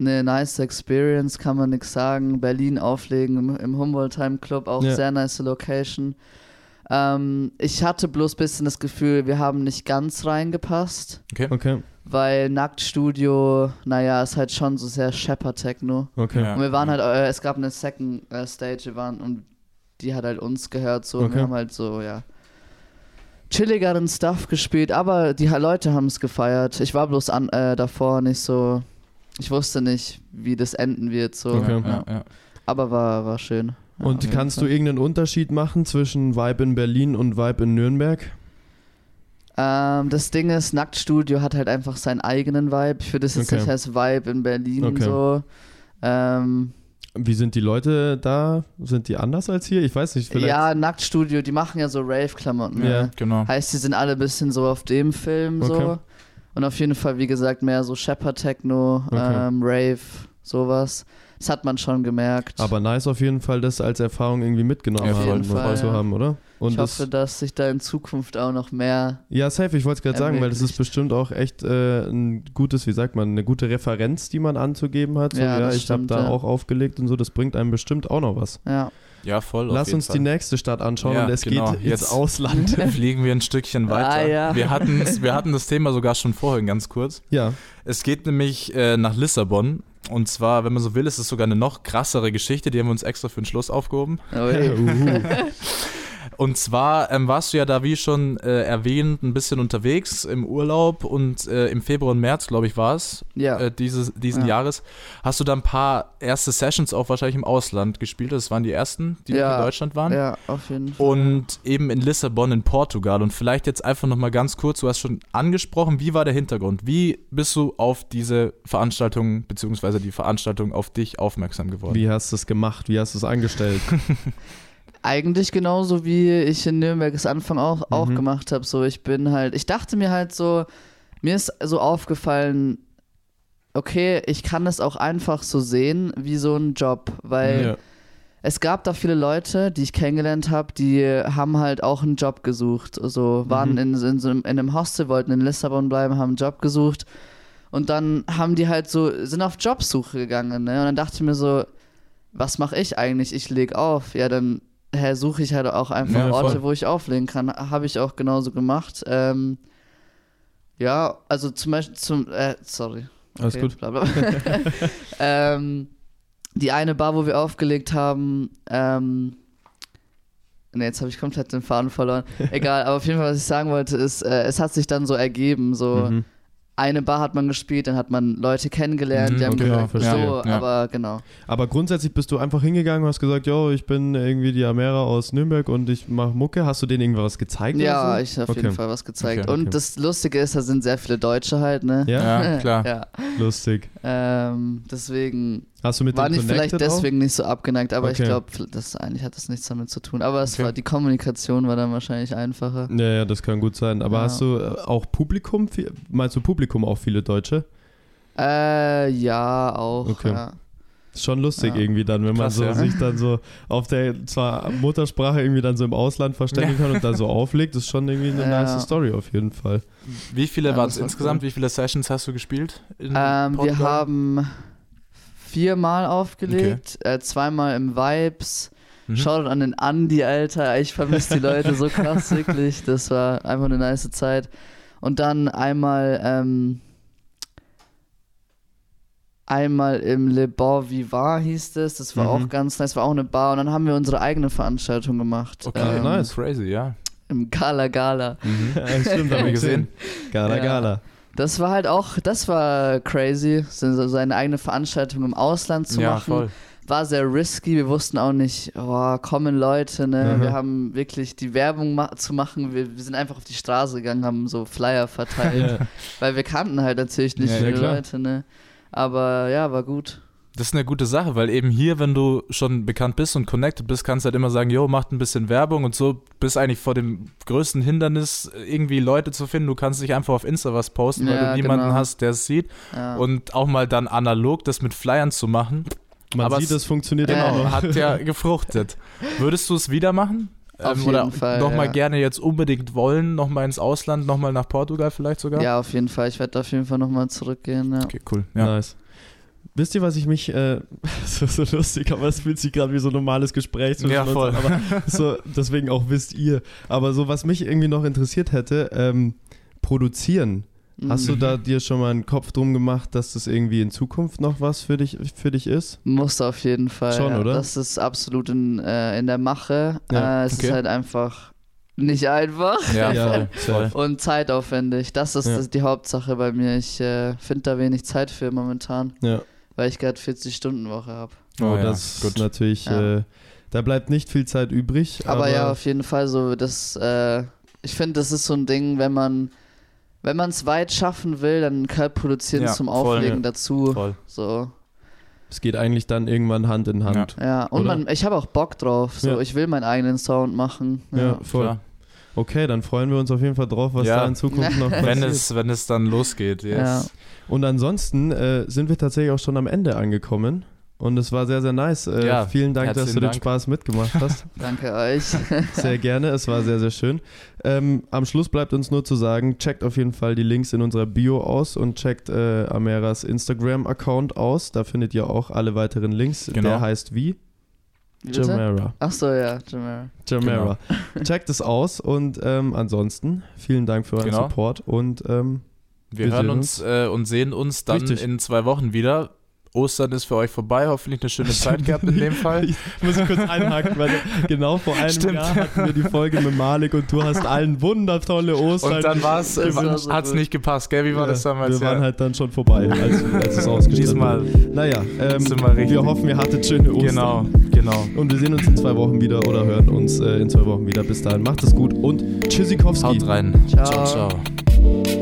eine nice Experience, kann man nichts sagen. Berlin auflegen im, im Humboldt-Time Club, auch Ja. sehr nice Location. Ähm, ich hatte bloß ein bisschen das Gefühl, wir haben nicht ganz reingepasst, Okay, weil Nacktstudio, naja, ist halt schon so sehr Shepard-Techno. okay. Ja. Und wir waren halt, äh, es gab eine Second äh, Stage, wir waren und die hat halt uns gehört so. Und Okay. wir haben halt so, ja, chilligeren Stuff gespielt, aber die Leute haben es gefeiert. Ich war bloß an, äh, davor nicht so, ich wusste nicht, wie das enden wird so. Okay. Ja, ja. Aber war, war schön. Ja, Und jeden kannst du irgendeinen Unterschied machen zwischen Vibe in Berlin und Vibe in Nürnberg? Ähm, das Ding ist, Nacktstudio hat halt einfach seinen eigenen Vibe. Ich würde es jetzt Okay. nicht als Vibe in Berlin Okay. so. Ähm, Wie sind die Leute da? Sind die anders als hier? Ich weiß nicht. Vielleicht. ja, Nacktstudio, die machen ja so Rave-Klamotten. Ja. ne? Genau. Heißt, die sind alle ein bisschen so auf dem Film Okay. so. Und auf jeden Fall, wie gesagt, mehr so Shepard-Techno, Okay. ähm, Rave, sowas. Das hat man schon gemerkt. Aber nice auf jeden Fall, das als Erfahrung irgendwie mitgenommen Ja, haben, Fall, zu ja. haben, oder? Und ich das, hoffe, dass sich da in Zukunft auch noch mehr. ja, safe, ich wollte es gerade sagen, weil das ist bestimmt auch echt äh, ein gutes, wie sagt man, eine gute Referenz, die man anzugeben hat. So, Ja, ja, das ich habe da ja. auch aufgelegt und so, das bringt einem bestimmt auch noch was. Ja. Ja, voll. auf Lass jeden uns Fall. die nächste Stadt anschauen Ja, und es genau. geht ins Jetzt- Ausland. Fliegen wir ein Stückchen weiter. Ah, ja. wir, hatten, wir hatten das Thema sogar schon vorhin ganz kurz. ja, Es geht nämlich äh, nach Lissabon. Und zwar, wenn man so will, ist es sogar eine noch krassere Geschichte. Die haben wir uns extra für den Schluss aufgehoben. Ui. Uhu. Und zwar ähm, warst du ja da, wie schon äh, erwähnt, ein bisschen unterwegs im Urlaub. Und äh, im Februar und März, glaube ich, war es, ja. äh, dieses, diesen Ja. Jahres. Hast du da ein paar erste Sessions auch wahrscheinlich im Ausland gespielt? Das waren die ersten, die Ja. in Deutschland waren. ja, auf jeden Fall. Und eben in Lissabon in Portugal. Und vielleicht jetzt einfach nochmal ganz kurz, du hast schon angesprochen, wie war der Hintergrund? Wie bist du auf diese Veranstaltung, beziehungsweise die Veranstaltung auf dich aufmerksam geworden? wie hast du es gemacht? Wie hast du es angestellt? Eigentlich genauso wie ich in Nürnberg es Anfang auch, auch Mhm. gemacht habe. So, ich bin halt, ich dachte mir halt so, mir ist so aufgefallen, okay, ich kann das auch einfach so sehen wie so ein Job, weil ja. es gab da viele Leute, die ich kennengelernt habe, die haben halt auch einen Job gesucht. So waren Mhm. in, in, so einem, in einem Hostel, wollten in Lissabon bleiben, haben einen Job gesucht. Und dann haben die halt so, sind auf Jobsuche gegangen, ne? Und dann dachte ich mir so, was mache ich eigentlich? Ich leg auf. Ja, dann hä, suche ich halt auch einfach Ja, voll. Orte, wo ich auflegen kann. Habe ich auch genauso gemacht. Ähm, ja, also zum Beispiel zum, äh, sorry. Alles Okay, gut. Bla bla. ähm, die eine Bar, wo wir aufgelegt haben, ähm, ne, jetzt habe ich komplett den Faden verloren. Egal, aber auf jeden Fall, was ich sagen wollte, ist, äh, es hat sich dann so ergeben, so Mhm. Eine Bar hat man gespielt, dann hat man Leute kennengelernt, Mhm, die haben okay, gesagt, verstehe. so, Ja. aber genau. Aber grundsätzlich bist du einfach hingegangen und hast gesagt, yo, ich bin irgendwie die Amera aus Nürnberg und ich mache Mucke. Hast du denen irgendwas gezeigt? Ja, oder so? ich habe auf Okay. jeden Fall was gezeigt. Okay, Und okay. das Lustige ist, da sind sehr viele Deutsche halt, ne? Ja, Ja, klar. ja. lustig. Ähm, deswegen Hast du mit war denen nicht vielleicht auch? deswegen nicht so abgeneigt, aber Okay. ich glaube, das eigentlich hat das nichts damit zu tun. Aber es Okay. war die Kommunikation war dann wahrscheinlich einfacher. Ja, ja, das kann gut sein. Aber Ja. hast du äh, auch Publikum? Meinst du Publikum auch viele Deutsche? Äh, ja, auch. Okay. Ja. Ist schon lustig Ja. irgendwie dann, wenn man Krass, so ja. sich dann so auf der zwar Muttersprache irgendwie dann so im Ausland verständigen kann und dann so auflegt, ist schon irgendwie eine Ja. nice Story auf jeden Fall. Wie viele Ja, waren das es insgesamt? cool. Wie viele Sessions hast du gespielt? In Ähm, wir haben viermal aufgelegt, äh, zweimal im Vibes. Mhm. Shoutout an den Andi, Alter. Ich vermisse die Leute so krass, wirklich. Das war einfach eine nice Zeit. Und dann einmal, ähm, einmal im Le Bon Vivant hieß es. Das war Mhm. auch ganz nice. War auch eine Bar. Und dann haben wir unsere eigene Veranstaltung gemacht. Okay, ähm, nice. Crazy, ja. Im Gala Gala. Ja, stimmt, Haben wir gesehen. Gala, Ja. Gala. Das war halt auch, das war crazy, so seine eigene Veranstaltung im Ausland zu Ja, machen. voll. War sehr risky, wir wussten auch nicht, oh, kommen Leute, ne? Mhm. Wir haben wirklich die Werbung ma zu machen, wir, wir sind einfach auf die Straße gegangen, haben so Flyer verteilt, Ja. weil wir kannten halt natürlich nicht Ja, ja, viele klar. Leute, ne? Aber ja, war gut. Das ist eine gute Sache, weil eben hier, wenn du schon bekannt bist und connected bist, kannst du halt immer sagen, yo, macht ein bisschen Werbung und so bist eigentlich vor dem größten Hindernis, irgendwie Leute zu finden. Du kannst nicht einfach auf Insta was posten, weil Ja, du niemanden genau. hast, der es sieht. Ja. Und auch mal dann analog das mit Flyern zu machen, Man Aber sieht, es- funktioniert genau, noch. hat ja gefruchtet. Würdest du es wieder machen? Ähm, Auf oder jeden Fall, nochmal ja. gerne jetzt unbedingt wollen, nochmal ins Ausland, nochmal nach Portugal vielleicht sogar? ja, auf jeden Fall. Ich werde auf jeden Fall nochmal zurückgehen. Ja. Okay, cool. Ja. Nice. Wisst ihr, was ich mich, äh, so, so lustig, aber es fühlt sich gerade wie so ein normales Gespräch zwischen Ja, uns voll. an, aber so, deswegen auch wisst ihr. Aber so, was mich irgendwie noch interessiert hätte, ähm, produzieren. Hast du Mhm. da dir schon mal einen Kopf drum gemacht, dass das irgendwie in Zukunft noch was für dich, für dich ist? Muss auf jeden Fall. Schon, ja. oder? Das ist absolut in, äh, in der Mache. Ja, äh, es okay. ist halt einfach nicht einfach Ja, Ja, voll, und zeitaufwendig. Das ist Ja. das die Hauptsache bei mir. Ich äh, finde da wenig Zeit für momentan, Ja. Weil ich gerade 40-Stunden-Woche habe. Oh, Oh ja, das ist gut. natürlich, Ja. äh, da bleibt nicht viel Zeit übrig. Aber, Aber, ja, auf jeden Fall so, das, äh, ich finde, das ist so ein Ding, wenn man, wenn man es weit schaffen will, dann kann produzieren Ja, zum voll, Auflegen ja. dazu. Voll. So, es geht eigentlich dann irgendwann Hand in Hand. ja. Und Oder? man, ich habe auch Bock drauf. So, Ja. ich will meinen eigenen Sound machen. Ja, Ja. voll. Klar. Okay, dann freuen wir uns auf jeden Fall drauf, was Ja. da in Zukunft noch passiert. Wenn es, wenn es dann losgeht, yes. Ja. Und ansonsten äh, sind wir tatsächlich auch schon am Ende angekommen. Und es war sehr, sehr nice. Äh, Ja, vielen Dank, dass du den Dank. Spaß mitgemacht hast. Danke euch. Sehr gerne, es war sehr, sehr schön. Ähm, am Schluss bleibt uns nur zu sagen, checkt auf jeden Fall die Links in unserer Bio aus und checkt äh, Ameras Instagram-Account aus. Da findet ihr auch alle weiteren Links. Genau. Der heißt wie? Jamera. Ach so, ja, Jamera. Jamera. Checkt es aus und ähm, ansonsten vielen Dank für euren Genau. Support und ähm, Wir, Wir hören uns äh, und sehen uns dann Richtig. in zwei Wochen wieder. Ostern ist für euch vorbei, hoffentlich eine schöne Zeit gehabt in dem Fall. Ich muss kurz einhaken, weil genau vor einem Stimmt. Jahr hatten wir die Folge mit Malik und du hast allen wundertolle Ostern. Und dann war's, so hat es nicht gepasst, gell? Wie war Ja, das damals? Wir waren ja. halt dann schon vorbei, als, als es ausgestrahlt Diesmal. Naja, ähm, Sind wir richtig. wir hoffen, ihr hattet schöne Ostern. genau, genau. Und wir sehen uns in zwei Wochen wieder oder hören uns äh, in zwei Wochen wieder. Bis dahin, macht es gut und Tschüssikowski. Haut rein. Ciao. ciao. ciao.